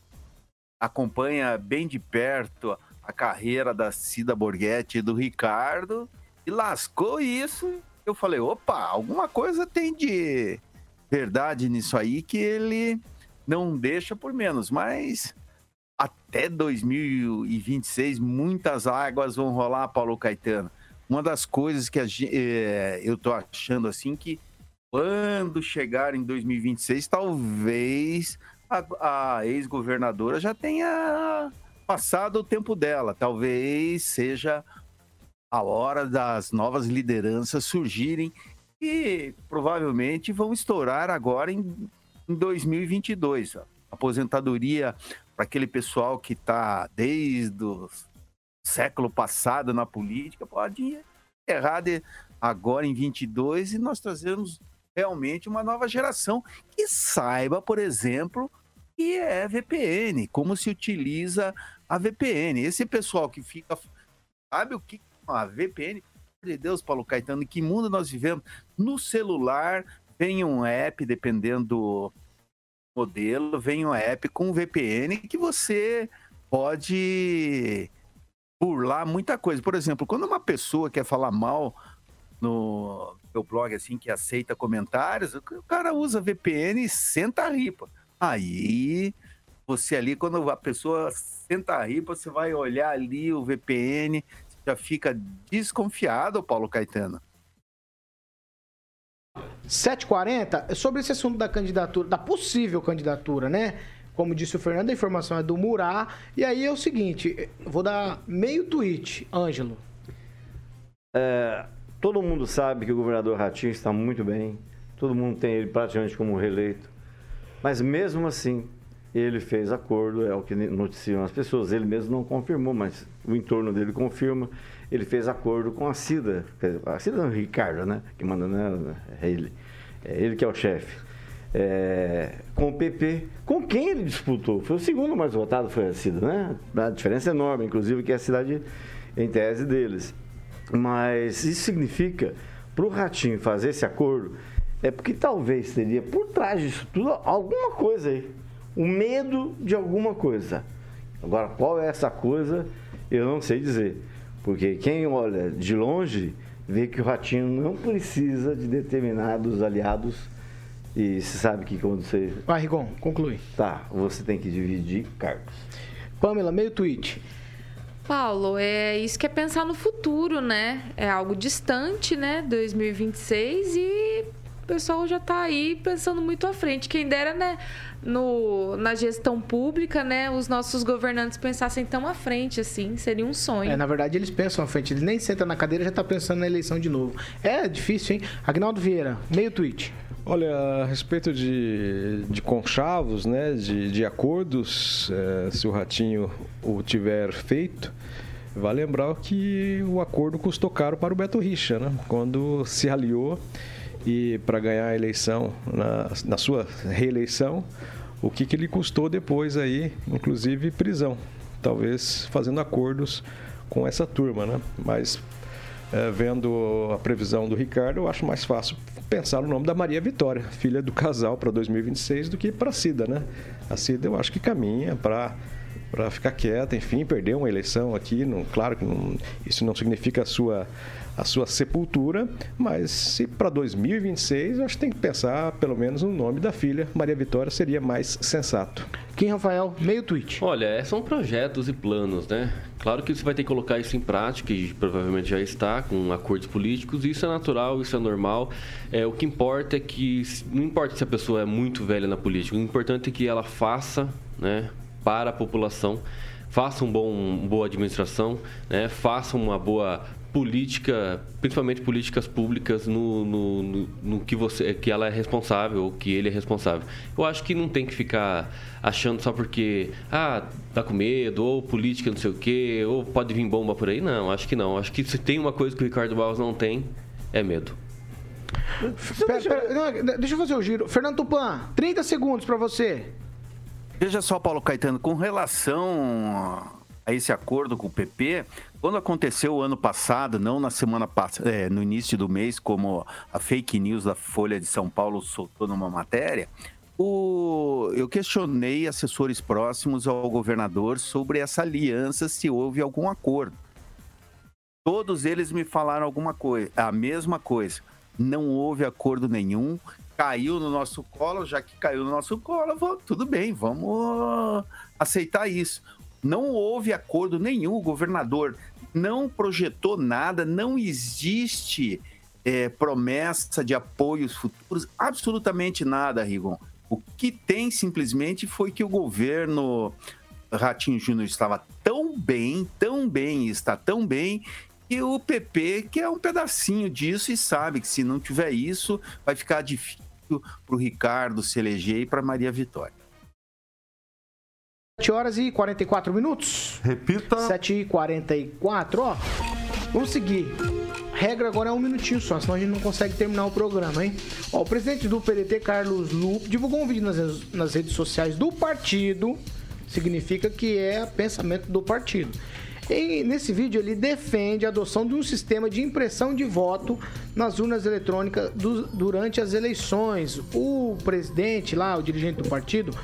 acompanha bem de perto a carreira da Cida Borghetti e do Ricardo e lascou isso. Eu falei, opa, alguma coisa tem de verdade nisso aí que ele não deixa por menos, mas até 2026 muitas águas vão rolar, Paulo Caetano. Uma das coisas que é, eu tô achando assim que quando chegar em 2026, talvez a, a ex-governadora já tenha passado o tempo dela. Talvez seja a hora das novas lideranças surgirem e provavelmente vão estourar agora em, em 2022. Aposentadoria para aquele pessoal que está desde o século passado na política pode errar de agora em 22 e nós trazemos realmente uma nova geração que saiba, por exemplo, que é VPN, como se utiliza a VPN. Esse pessoal que fica. Sabe o que é a VPN? Meu Deus, Paulo Caetano, que mundo nós vivemos? No celular vem um app, dependendo do modelo, vem um app com VPN que você pode burlar muita coisa. Por exemplo, quando uma pessoa quer falar mal no meu blog, assim, que aceita comentários, o cara usa VPN e senta a ripa. Aí você ali, quando a pessoa senta a ripa, você vai olhar ali o VPN, já fica desconfiado, Paulo Caetano. 7h40, sobre esse assunto da candidatura, da possível candidatura, né? Como disse o Fernando, a informação é do Murá. E aí é o seguinte, vou dar meio tweet, Ângelo. É, todo mundo sabe que o governador Ratinho está muito bem. Todo mundo tem ele praticamente como reeleito. Mas mesmo assim, ele fez acordo, é o que noticiam as pessoas. Ele mesmo não confirmou, mas o entorno dele confirma. Ele fez acordo com a Cida, a Cida não, Ricardo, né? Que manda, né? É ele. É ele que é o chefe. É, com o PP. Com quem ele disputou? Foi o segundo mais votado, foi a Cida, né? A diferença é enorme, inclusive, que é a cidade em tese deles. Mas isso significa, para o Ratinho fazer esse acordo, é porque talvez teria por trás disso tudo alguma coisa aí. O medo de alguma coisa. Agora, qual é essa coisa, eu não sei dizer. Porque quem olha de longe vê que o Ratinho não precisa de determinados aliados. E se sabe que quando você. Vai, Rigon, conclui. Tá, você tem que dividir cargos. Pamela, meio tweet. Paulo, é isso que é pensar no futuro, né? É algo distante, né? 2026 e o pessoal já está aí pensando muito à frente. Quem dera, né? No, na gestão pública, né? Os nossos governantes pensassem tão à frente, assim. Seria um sonho. É, na verdade, eles pensam à frente. Eles nem sentam na cadeira já tá pensando na eleição de novo. É difícil, hein? Agnaldo Vieira, meio tweet. Olha, a respeito de, de conchavos, né, de, de acordos, é, se o Ratinho o tiver feito, vale lembrar que o acordo custou caro para o Beto Richa, né, quando se aliou e para ganhar a eleição, na, na sua reeleição, o que, que ele custou depois aí, inclusive prisão, talvez fazendo acordos com essa turma, né, mas é, vendo a previsão do Ricardo, eu acho mais fácil pensar no nome da Maria Vitória, filha do casal para 2026, do que para a Cida, né? A Cida eu acho que caminha para para ficar quieta, enfim, perder uma eleição aqui, não, claro que não, isso não significa a sua a sua sepultura, mas se para 2026, acho que tem que pensar pelo menos no nome da filha, Maria Vitória seria mais sensato. Quem, Rafael? Meio tweet. Olha, é, são projetos e planos, né? Claro que você vai ter que colocar isso em prática e provavelmente já está com acordos políticos. Isso é natural, isso é normal. É, o que importa é que não importa se a pessoa é muito velha na política, o importante é que ela faça, né, para a população, faça um bom, uma boa administração, né, faça uma boa política, principalmente políticas públicas no, no, no, no, que você que ela é responsável, que ele é responsável. Eu acho que não tem que ficar achando só porque ah, tá com medo, ou política não sei o quê, ou pode vir bomba por aí. Não, acho que não. Acho que se tem uma coisa que o Ricardo Barros não tem, é medo. Pera, pera, não, deixa eu fazer o giro. Fernando Tupan, 30 segundos para você. Veja só, Paulo Caetano, com relação a esse acordo com o PP, quando aconteceu o ano passado, não na semana passada, é, no início do mês, como a fake news da Folha de São Paulo soltou numa matéria, o... eu questionei assessores próximos ao governador sobre essa aliança, se houve algum acordo. Todos eles me falaram alguma coisa, a mesma coisa. Não houve acordo nenhum, caiu no nosso colo, já que caiu no nosso colo, vou, tudo bem, vamos aceitar isso. Não houve acordo nenhum, o governador não projetou nada, não existe é, promessa de apoios futuros, absolutamente nada, Rigon. O que tem simplesmente foi que o governo Ratinho Júnior estava tão bem, tão bem, está tão bem, que o PP quer um pedacinho disso e sabe que se não tiver isso, vai ficar difícil para o Ricardo se eleger e para Maria Vitória. 7 horas e 44 minutos. Repita. 7 e 44, ó. Vamos seguir. Regra agora é um minutinho só, senão a gente não consegue terminar o programa, hein? Ó, o presidente do PDT, Carlos Lupe, divulgou um vídeo nas, nas redes sociais do partido. Significa que é pensamento do partido. E nesse vídeo ele defende a adoção de um sistema de impressão de voto nas urnas eletrônicas do, durante as eleições. O presidente lá, o dirigente do partido,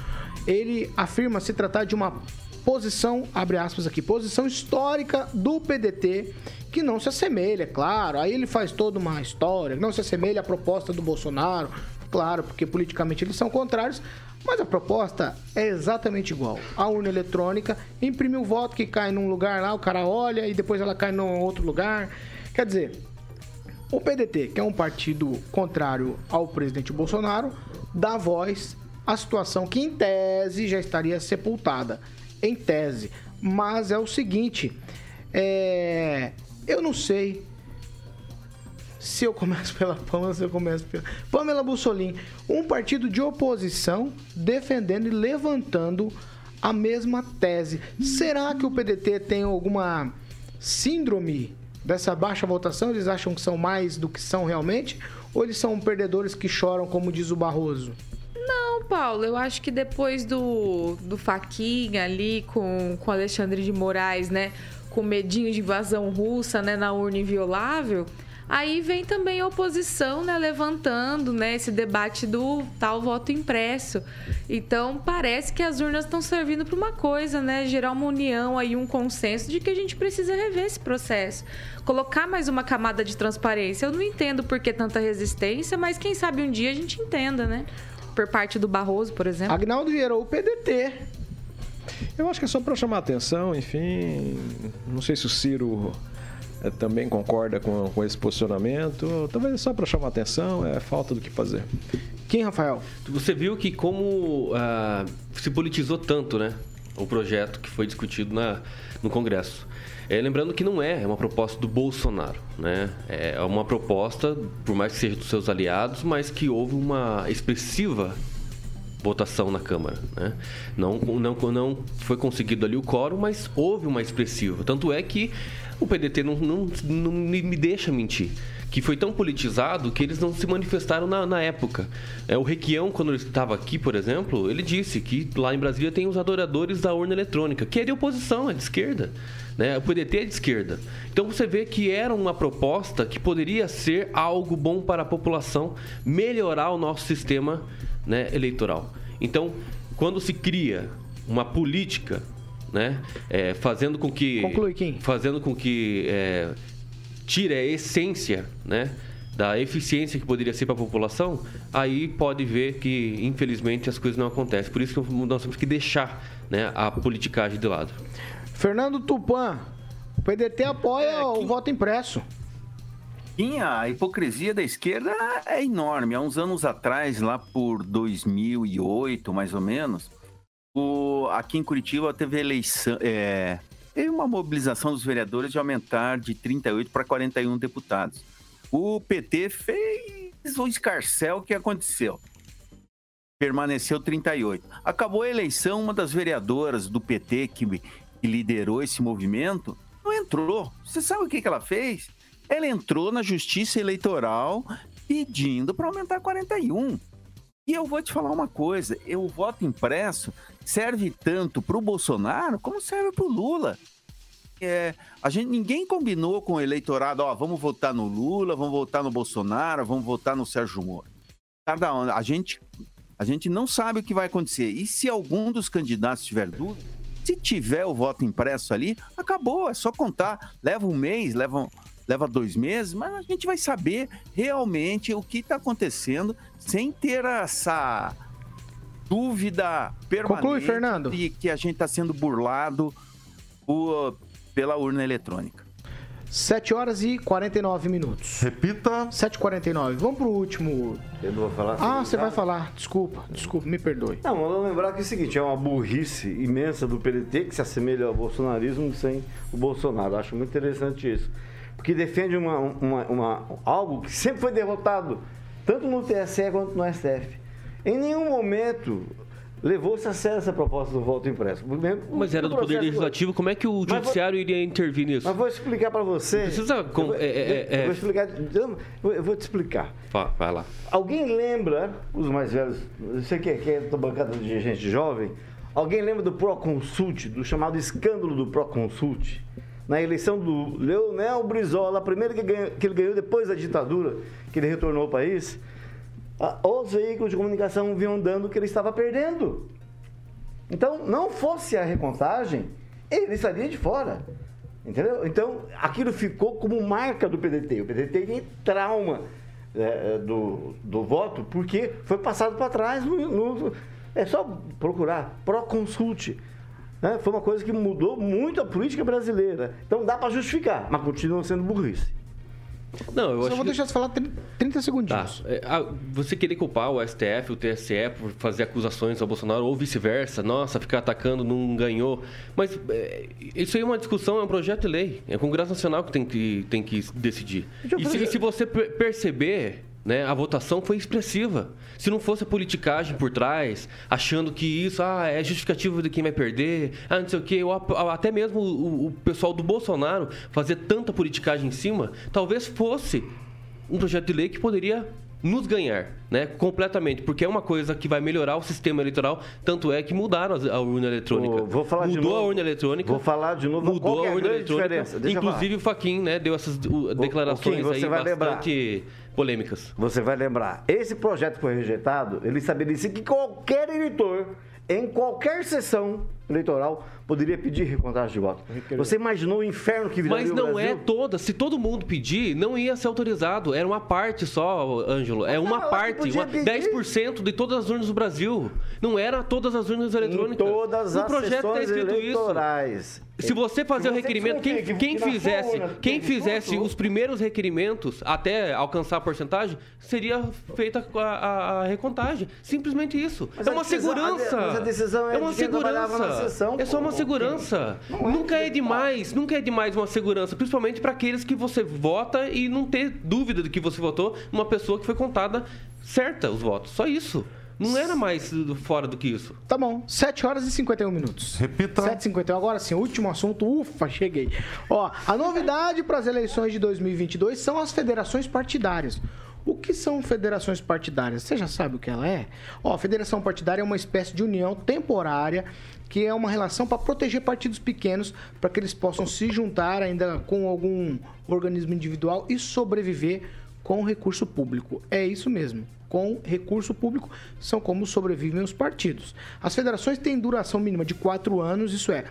ele afirma se tratar de uma posição, abre aspas aqui, posição histórica do PDT, que não se assemelha, claro. Aí ele faz toda uma história, não se assemelha à proposta do Bolsonaro, claro, porque politicamente eles são contrários, mas a proposta é exatamente igual. A urna eletrônica imprime o voto que cai num lugar lá, o cara olha e depois ela cai num outro lugar. Quer dizer, o PDT, que é um partido contrário ao presidente Bolsonaro, dá voz a situação que, em tese, já estaria sepultada. Em tese. Mas é o seguinte: é... eu não sei se eu começo (laughs) pela Pamela, se eu começo pela. Pamela Bussolini, um partido de oposição defendendo e levantando a mesma tese. Será que o PDT tem alguma síndrome dessa baixa votação? Eles acham que são mais do que são realmente? Ou eles são perdedores que choram, como diz o Barroso? Não, Paulo, eu acho que depois do, do Faquinha ali com, com Alexandre de Moraes, né? Com medinho de invasão russa, né? Na urna inviolável. Aí vem também a oposição, né, levantando, né, esse debate do tal voto impresso. Então, parece que as urnas estão servindo para uma coisa, né, gerar uma união aí, um consenso de que a gente precisa rever esse processo. Colocar mais uma camada de transparência. Eu não entendo por que tanta resistência, mas quem sabe um dia a gente entenda, né? Por parte do Barroso, por exemplo. Agnaldo Vieira, o PDT. Eu acho que é só para chamar atenção, enfim. Não sei se o Ciro é, também concorda com, com esse posicionamento. Talvez é só para chamar atenção, é falta do que fazer. Quem, Rafael? Você viu que como ah, se politizou tanto, né? O projeto que foi discutido na, no Congresso. É, lembrando que não é, é uma proposta do Bolsonaro, né? É uma proposta, por mais que seja dos seus aliados, mas que houve uma expressiva votação na Câmara. Né? Não, não, não foi conseguido ali o quórum, mas houve uma expressiva. Tanto é que o PDT não, não, não me deixa mentir que foi tão politizado que eles não se manifestaram na, na época. É, o Requião, quando ele estava aqui, por exemplo, ele disse que lá em Brasília tem os adoradores da urna eletrônica, que é de oposição, é de esquerda. Né? O PDT é de esquerda. Então você vê que era uma proposta que poderia ser algo bom para a população, melhorar o nosso sistema né, eleitoral. Então, quando se cria uma política né? É, fazendo com que. Conclui, Kim. Fazendo com que é, tire a essência, né? Da eficiência que poderia ser para a população, aí pode ver que, infelizmente, as coisas não acontecem. Por isso que nós temos que deixar né, a politicagem de lado. Fernando Tupan, o PDT apoia é, o voto impresso. Sim, a hipocrisia da esquerda é enorme. Há uns anos atrás, lá por 2008, mais ou menos, o, aqui em Curitiba teve eleição. É, teve uma mobilização dos vereadores de aumentar de 38 para 41 deputados. O PT fez o escarcel que aconteceu. Permaneceu 38. Acabou a eleição, uma das vereadoras do PT que, que liderou esse movimento não entrou. Você sabe o que, que ela fez? Ela entrou na justiça eleitoral pedindo para aumentar 41. E eu vou te falar uma coisa: o voto impresso serve tanto para o Bolsonaro como serve para o Lula. É, a gente, ninguém combinou com o eleitorado, ó, vamos votar no Lula, vamos votar no Bolsonaro, vamos votar no Sérgio Moro. Cada um, a gente, a gente não sabe o que vai acontecer. E se algum dos candidatos tiver dúvida, se tiver o voto impresso ali, acabou, é só contar. Leva um mês, leva, leva dois meses, mas a gente vai saber realmente o que está acontecendo sem ter essa dúvida permanente Conclui, Fernando. de que a gente está sendo burlado por, pela urna eletrônica. 7 horas e 49 minutos. Repita. 7h49. Vamos pro último. Eu não vou falar. Ah, você vai falar. Desculpa, desculpa, me perdoe. Não, vou lembrar que é o seguinte: é uma burrice imensa do PDT que se assemelha ao bolsonarismo sem o Bolsonaro. Acho muito interessante isso. Porque defende uma, uma, uma algo que sempre foi derrotado tanto no TSE quanto no STF. Em nenhum momento levou-se a sério essa proposta do voto impresso. Mas era do Poder Legislativo, como é que o Judiciário vou, iria intervir nisso? Mas vou explicar para você. Precisa. Com, vou, é, é, é, vou explicar. Eu vou te explicar. Vai lá. Alguém lembra, os mais velhos, você que é, que é da bancada de gente jovem, alguém lembra do Proconsult, do chamado escândalo do Proconsult? Na eleição do Leonel Brizola, a primeira que, ganhou, que ele ganhou depois da ditadura, que ele retornou ao país, os veículos de comunicação vinham dando que ele estava perdendo. Então, não fosse a recontagem, ele estaria de fora. Entendeu? Então, aquilo ficou como marca do PDT. O PDT tem trauma é, do, do voto porque foi passado para trás. No, no, é só procurar. Proconsult. Né? Foi uma coisa que mudou muito a política brasileira. Então, dá para justificar, mas continua sendo burrice. Não, eu Só vou que... deixar você falar 30 segundinhos. Tá. É, você querer culpar o STF, o TSE por fazer acusações ao Bolsonaro ou vice-versa, nossa, ficar atacando não ganhou. Mas é, isso aí é uma discussão, é um projeto de lei. É o Congresso Nacional que tem que, tem que decidir. E se, se você per- perceber, né, a votação foi expressiva. Se não fosse a politicagem por trás, achando que isso ah, é justificativo de quem vai perder, ah, não sei o quê, ou até mesmo o, o pessoal do Bolsonaro fazer tanta politicagem em cima, talvez fosse um projeto de lei que poderia nos ganhar, né? Completamente, porque é uma coisa que vai melhorar o sistema eleitoral, tanto é que mudaram a urna eletrônica. Vou falar de Mudou novo. a urna eletrônica. Vou falar de novo. Mudou é a a urna eletrônica. Inclusive o Faquin, né, deu essas uh, declarações Kim, aí bastante polêmicas. Você vai lembrar, esse projeto foi rejeitado, ele estabelecia que qualquer eleitor, em qualquer sessão eleitoral, poderia pedir recontagem de voto. Você imaginou o inferno que viraria Mas o não Brasil? é toda. Se todo mundo pedir, não ia ser autorizado. Era uma parte só, Ângelo. É uma que parte, uma, pedir. 10% de todas as urnas do Brasil. Não era todas as urnas eletrônicas. Em todas no as projeto está sessões escrito eleitorais. isso. Se você fazer Se o você requerimento, quem, quem fizesse, urna quem fizesse os primeiros requerimentos até alcançar a porcentagem, seria feita a, a- a recontagem. Simplesmente isso. Mas é a uma decisão- segurança. mas a decisão é é uma de segurança. Sessão, é só uma segurança. Não é nunca é demais, nunca é demais uma segurança, principalmente para aqueles que você vota e não ter dúvida de que você votou numa pessoa que foi contada certa os votos. Só isso. Não era mais fora do que isso. Tá bom, 7 horas e 51 minutos. Repita. 7 e 51 agora sim, último assunto. Ufa, cheguei. Ó, a novidade para as eleições de 2022 são as federações partidárias. O que são federações partidárias? Você já sabe o que ela é? Ó, a federação partidária é uma espécie de união temporária que é uma relação para proteger partidos pequenos para que eles possam se juntar ainda com algum organismo individual e sobreviver com recurso público. É isso mesmo. Com recurso público são como sobrevivem os partidos. As federações têm duração mínima de quatro anos, isso é,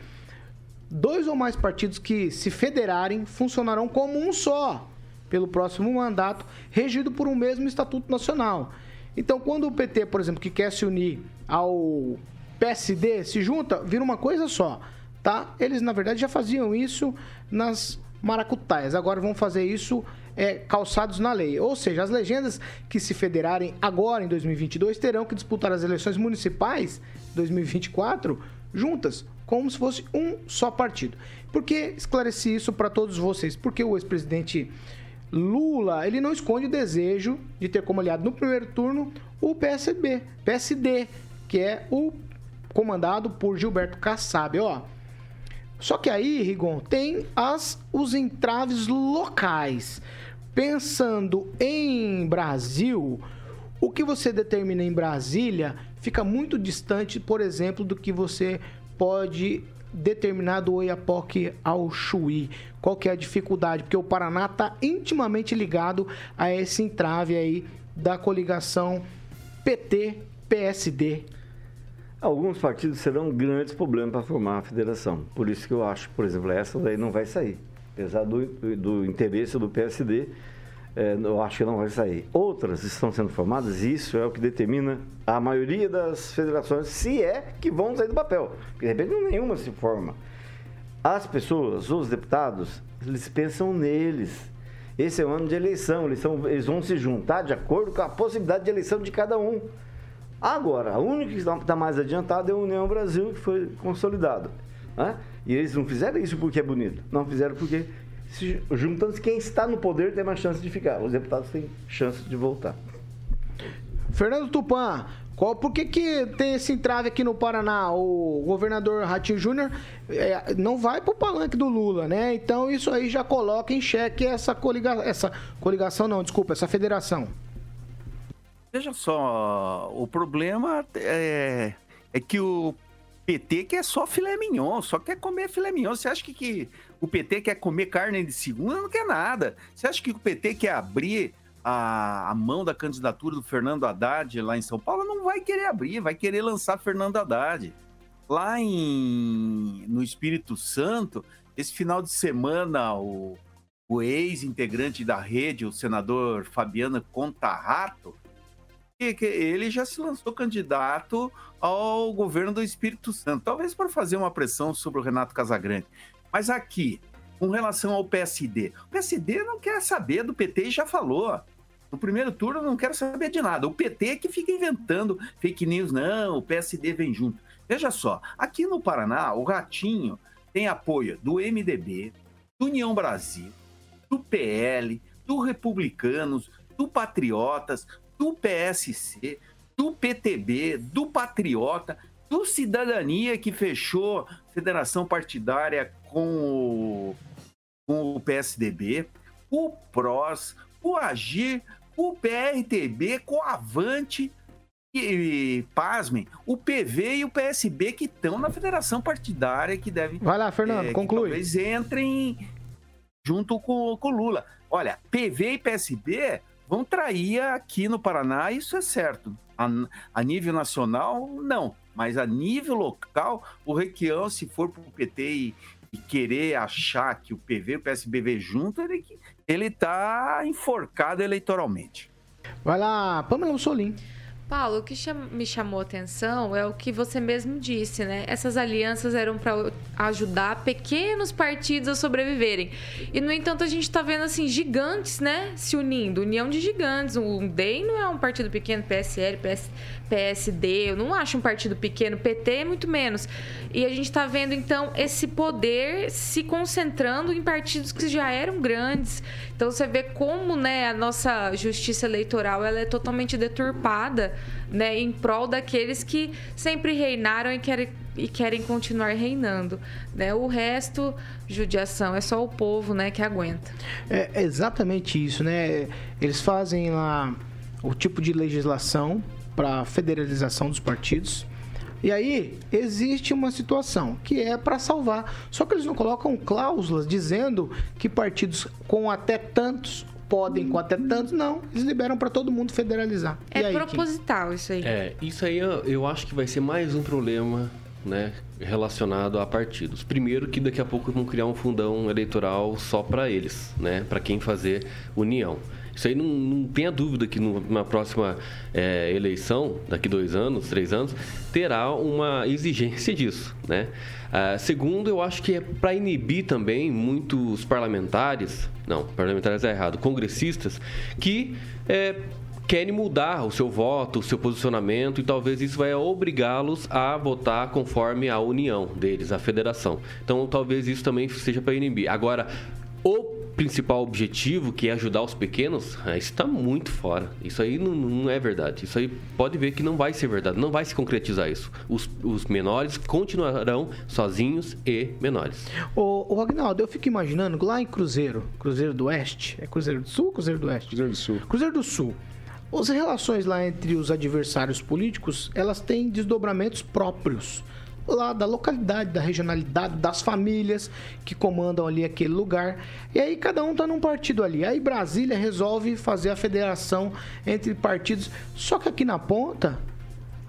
dois ou mais partidos que se federarem funcionarão como um só pelo próximo mandato, regido por um mesmo estatuto nacional. Então, quando o PT, por exemplo, que quer se unir ao PSD, se junta, vira uma coisa só, tá? Eles, na verdade, já faziam isso nas maracutaias. Agora vão fazer isso é, calçados na lei. Ou seja, as legendas que se federarem agora em 2022 terão que disputar as eleições municipais 2024 juntas, como se fosse um só partido. Por que esclareci isso para todos vocês? Porque o ex-presidente Lula, ele não esconde o desejo de ter como aliado no primeiro turno o PSB, PSD, que é o comandado por Gilberto Kassab, ó. Só que aí, Rigon, tem as, os entraves locais. Pensando em Brasil, o que você determina em Brasília fica muito distante, por exemplo, do que você pode determinar do Oiapoque ao Chuí. Qual que é a dificuldade? Porque o Paraná está intimamente ligado a esse entrave aí da coligação PT-PSD. Alguns partidos serão grandes problemas para formar a federação. Por isso que eu acho, por exemplo, essa daí não vai sair. Apesar do, do interesse do PSD, é, eu acho que não vai sair. Outras estão sendo formadas e isso é o que determina a maioria das federações, se é que vão sair do papel. De repente nenhuma se forma. As pessoas, os deputados, eles pensam neles. Esse é o ano de eleição, eles, são, eles vão se juntar de acordo com a possibilidade de eleição de cada um. Agora, a única que está mais adiantada é a União Brasil, que foi consolidado. Né? E eles não fizeram isso porque é bonito, não fizeram porque, se, juntando quem está no poder, tem mais chance de ficar. Os deputados têm chance de voltar. Fernando Tupan, qual, por que, que tem esse entrave aqui no Paraná? O governador Ratinho Júnior é, não vai pro palanque do Lula, né? Então isso aí já coloca em xeque essa, coliga, essa coligação, não, desculpa, essa federação. Veja só, o problema é, é que o PT quer só filé mignon, só quer comer filé mignon. Você acha que, que o PT quer comer carne de segunda? Não quer nada. Você acha que o PT quer abrir a, a mão da candidatura do Fernando Haddad lá em São Paulo? Não vai querer abrir, vai querer lançar Fernando Haddad. Lá em, no Espírito Santo, esse final de semana, o, o ex-integrante da rede, o senador Fabiano Contarrato, ele já se lançou candidato ao governo do Espírito Santo, talvez para fazer uma pressão sobre o Renato Casagrande. Mas aqui, com relação ao PSD, o PSD não quer saber do PT e já falou. No primeiro turno não quero saber de nada. O PT é que fica inventando fake news, não, o PSD vem junto. Veja só, aqui no Paraná, o Ratinho tem apoio do MDB, do União Brasil, do PL, do Republicanos, do Patriotas, do PSC, do PTB, do Patriota, do Cidadania, que fechou federação partidária com o, com o PSDB, o PROS, o AGIR, o PRTB, Coavante e, pasmem, o PV e o PSB que estão na federação partidária que devem. Vai lá, Fernando, é, conclui. Talvez entrem junto com o Lula. Olha, PV e PSB vão trair aqui no Paraná, isso é certo. A, a nível nacional, não. Mas a nível local, o Requião, se for para o PT e, e, querer achar que o PV e o PSB vêm junto, ele, ele tá enforcado eleitoralmente. Vai lá, Pamela Solim. Paulo, o que me chamou a atenção é o que você mesmo disse, né? Essas alianças eram para ajudar pequenos partidos a sobreviverem. E, no entanto, a gente está vendo, assim, gigantes, né? Se unindo. União de gigantes. O DEM não é um partido pequeno, PSL, PS, PSD. Eu não acho um partido pequeno. PT, muito menos. E a gente está vendo, então, esse poder se concentrando em partidos que já eram grandes. Então, você vê como, né, a nossa justiça eleitoral ela é totalmente deturpada né, em prol daqueles que sempre reinaram e querem, e querem continuar reinando. Né? O resto, judiação, é só o povo né, que aguenta. É exatamente isso, né? Eles fazem lá o tipo de legislação para federalização dos partidos. E aí existe uma situação que é para salvar. Só que eles não colocam cláusulas dizendo que partidos com até tantos podem com até tantos, não. Eles liberam para todo mundo federalizar. É aí, proposital Kim? isso aí. É, isso aí eu, eu acho que vai ser mais um problema né, relacionado a partidos. Primeiro que daqui a pouco vão criar um fundão eleitoral só para eles, né, para quem fazer união. Isso aí não, não tenha dúvida que numa próxima é, eleição, daqui dois anos, três anos, terá uma exigência disso, né? Ah, segundo, eu acho que é para inibir também muitos parlamentares, não, parlamentares é errado, congressistas, que é, querem mudar o seu voto, o seu posicionamento e talvez isso vai obrigá-los a votar conforme a união deles, a federação. Então talvez isso também seja para inibir. Agora, o principal objetivo, que é ajudar os pequenos, isso está muito fora. Isso aí não, não, é verdade. Isso aí pode ver que não vai ser verdade. Não vai se concretizar isso. Os, os menores continuarão sozinhos e menores. Ô, ô Agnaldo, eu fico imaginando lá em Cruzeiro, Cruzeiro do Oeste, é Cruzeiro do Sul ou Cruzeiro do Oeste? Cruzeiro do Sul. Cruzeiro do Sul. As relações lá entre os adversários políticos, elas têm desdobramentos próprios lá da localidade, da regionalidade, das famílias que comandam ali aquele lugar. E aí cada um tá num partido ali. Aí Brasília resolve fazer a federação entre partidos. Só que aqui na ponta,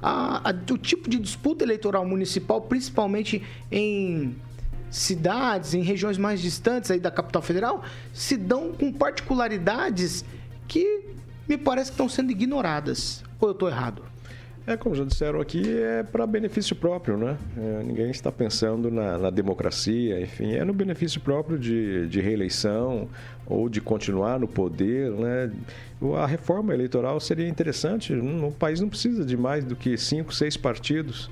a, a, o tipo de disputa eleitoral municipal, principalmente em cidades, em regiões mais distantes aí da capital federal, se dão com particularidades que me parece que estão sendo ignoradas. Ou eu estou errado? É, como já disseram aqui, é para benefício próprio, né? É, ninguém está pensando na, na, democracia, enfim, é no benefício próprio de, de reeleição ou de continuar no poder, né? A reforma eleitoral seria interessante. O país não precisa de mais do que cinco, seis partidos.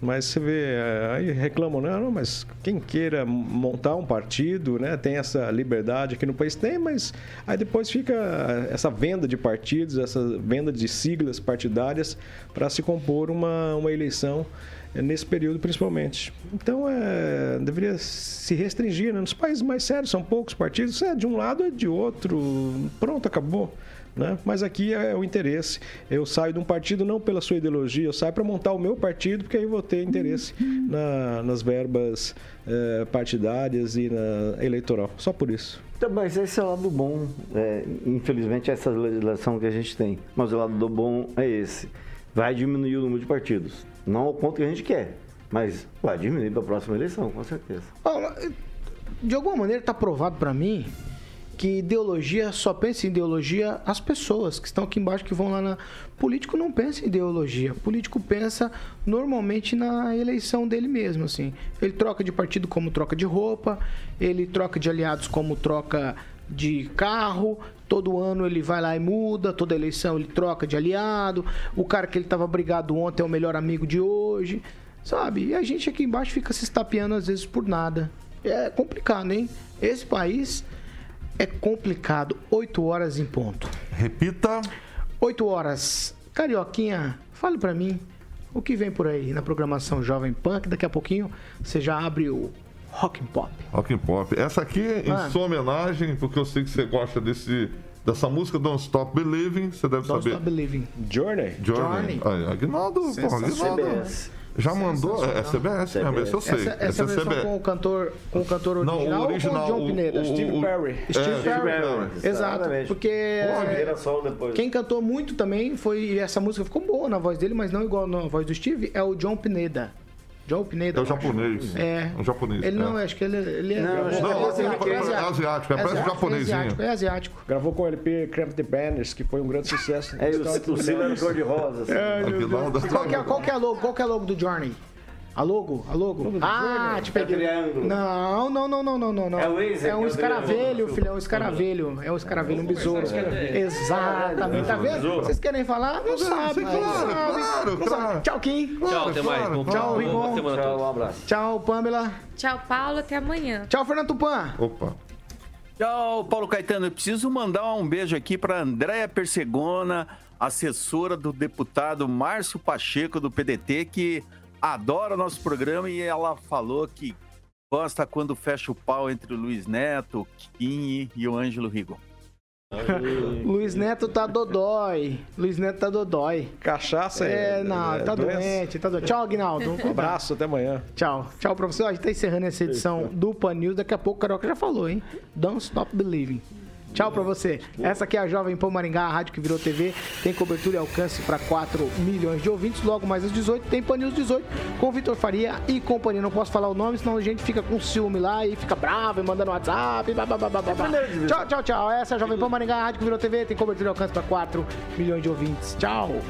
Mas você vê, é, aí reclamam, não, mas quem queira montar um partido, né, tem essa liberdade aqui no país, tem, mas aí depois fica essa venda de partidos, essa venda de siglas partidárias para se compor uma, uma eleição é, nesse período principalmente. Então, é, deveria se restringir. Né? Nos países mais sérios são poucos partidos, é de um lado é de outro, pronto, acabou. Né? Mas aqui é o interesse. Eu saio de um partido não pela sua ideologia, eu saio para montar o meu partido, porque aí vou ter interesse na, nas verbas é, partidárias e na eleitoral. Só por isso. Então, mas esse é o lado bom. É, infelizmente, essa legislação que a gente tem. Mas o lado do bom é esse. Vai diminuir o número de partidos. Não ao ponto que a gente quer, mas vai diminuir para a próxima eleição, com certeza. De alguma maneira está provado para mim que ideologia só pensa em ideologia as pessoas que estão aqui embaixo que vão lá na político não pensa em ideologia político pensa normalmente na eleição dele mesmo assim. Ele troca de partido como troca de roupa ele troca de aliados como troca de carro todo ano ele vai lá e muda toda eleição ele troca de aliado o cara que ele estava brigado ontem é o melhor amigo de hoje sabe? E a gente aqui embaixo fica se estapeando às vezes por nada. É complicado hein? Esse país é complicado. 8 horas em ponto. Repita. 8 horas. Carioquinha, fale para mim o que vem por aí na programação Jovem Pan, que daqui a pouquinho você já abre o Rock and Pop. Rock and Pop. Essa aqui, em ah. sua homenagem, porque eu sei que você gosta desse dessa música Don't Stop Believing, você deve Don't saber. Stop Believing. Journey? Journey. Journey. Aí, Aguinaldo, Sensacional. Aguinaldo. CBS. Já mandou? É, é CBS, mesmo, esse eu sei. Essa, essa é versão CBS. com o cantor, com o cantor Não, original, o original. ou com o John Pineda? o- Steve o- Perry. Steve É, Perry. Exato, exatamente. porque é, sol depois. quem cantou muito também foi, e essa música ficou boa na voz dele, mas não igual na voz do Steve, é o John Pineda. John Pineda. É o eu acho. japonês. É. O japonês. Ele não, é. acho que ele, ele é. Não, ele não, é não, asiático, é asiático, é, parece. É asiático, é asiático. Gravou com o LP Cramp the Banners, que foi um grande sucesso. É, o, o Silver cor de rosa. assim. Qual que, é, é a logo? Que é a logo? A logo? Ah, te peguei. É. Não, não, não, não, não, não, não. É o É um escaravelho, filho, é um escaravelho. É um escaravelho, um besouro. Exatamente, tá vendo? Vocês querem falar? Não sabem. claro, claro. Tchau, Kim. Tchau, até mais. Tchau, Rigon. Tchau, um abraço. Tchau, Pamela. Tchau, Paulo. Até amanhã. Tchau, Fernando Tupan. Opa. Tchau, Paulo Caetano. Eu preciso mandar um beijo aqui para Andréia Persegona, assessora do deputado Márcio Pacheco, do PDT, que adora o nosso programa e ela falou que gosta quando fecha o pau entre o Luiz Neto, Kim e o Ângelo Rigon. Luiz Neto tá dodói. Luiz Neto tá dodói. Cachaça É, não, é tá doença. doente, tá doente. Tchau, Aguinaldo. Um abraço, até amanhã. Tchau. Tchau pra você. A gente tá encerrando essa edição do Pan News. Daqui a pouco o Carioca já falou, hein? Don't Stop Believing. Tchau pra você. Essa aqui é a Jovem Pan Maringá, a rádio que virou TV. Tem cobertura e alcance para 4 milhões de ouvintes. Logo mais às 18 tem Pan News 18 com Vitor Faria e companhia. Não posso falar o nome, senão a gente fica com ciúme lá e fica bravo e mandando WhatsApp. Blá, blá, blá, blá, blá, blá. Tchau, tchau, tchau. Essa é a Jovem Pan Maringá, a rádio que virou TV. Tem cobertura e alcance para 4 milhões de ouvintes. Tchau.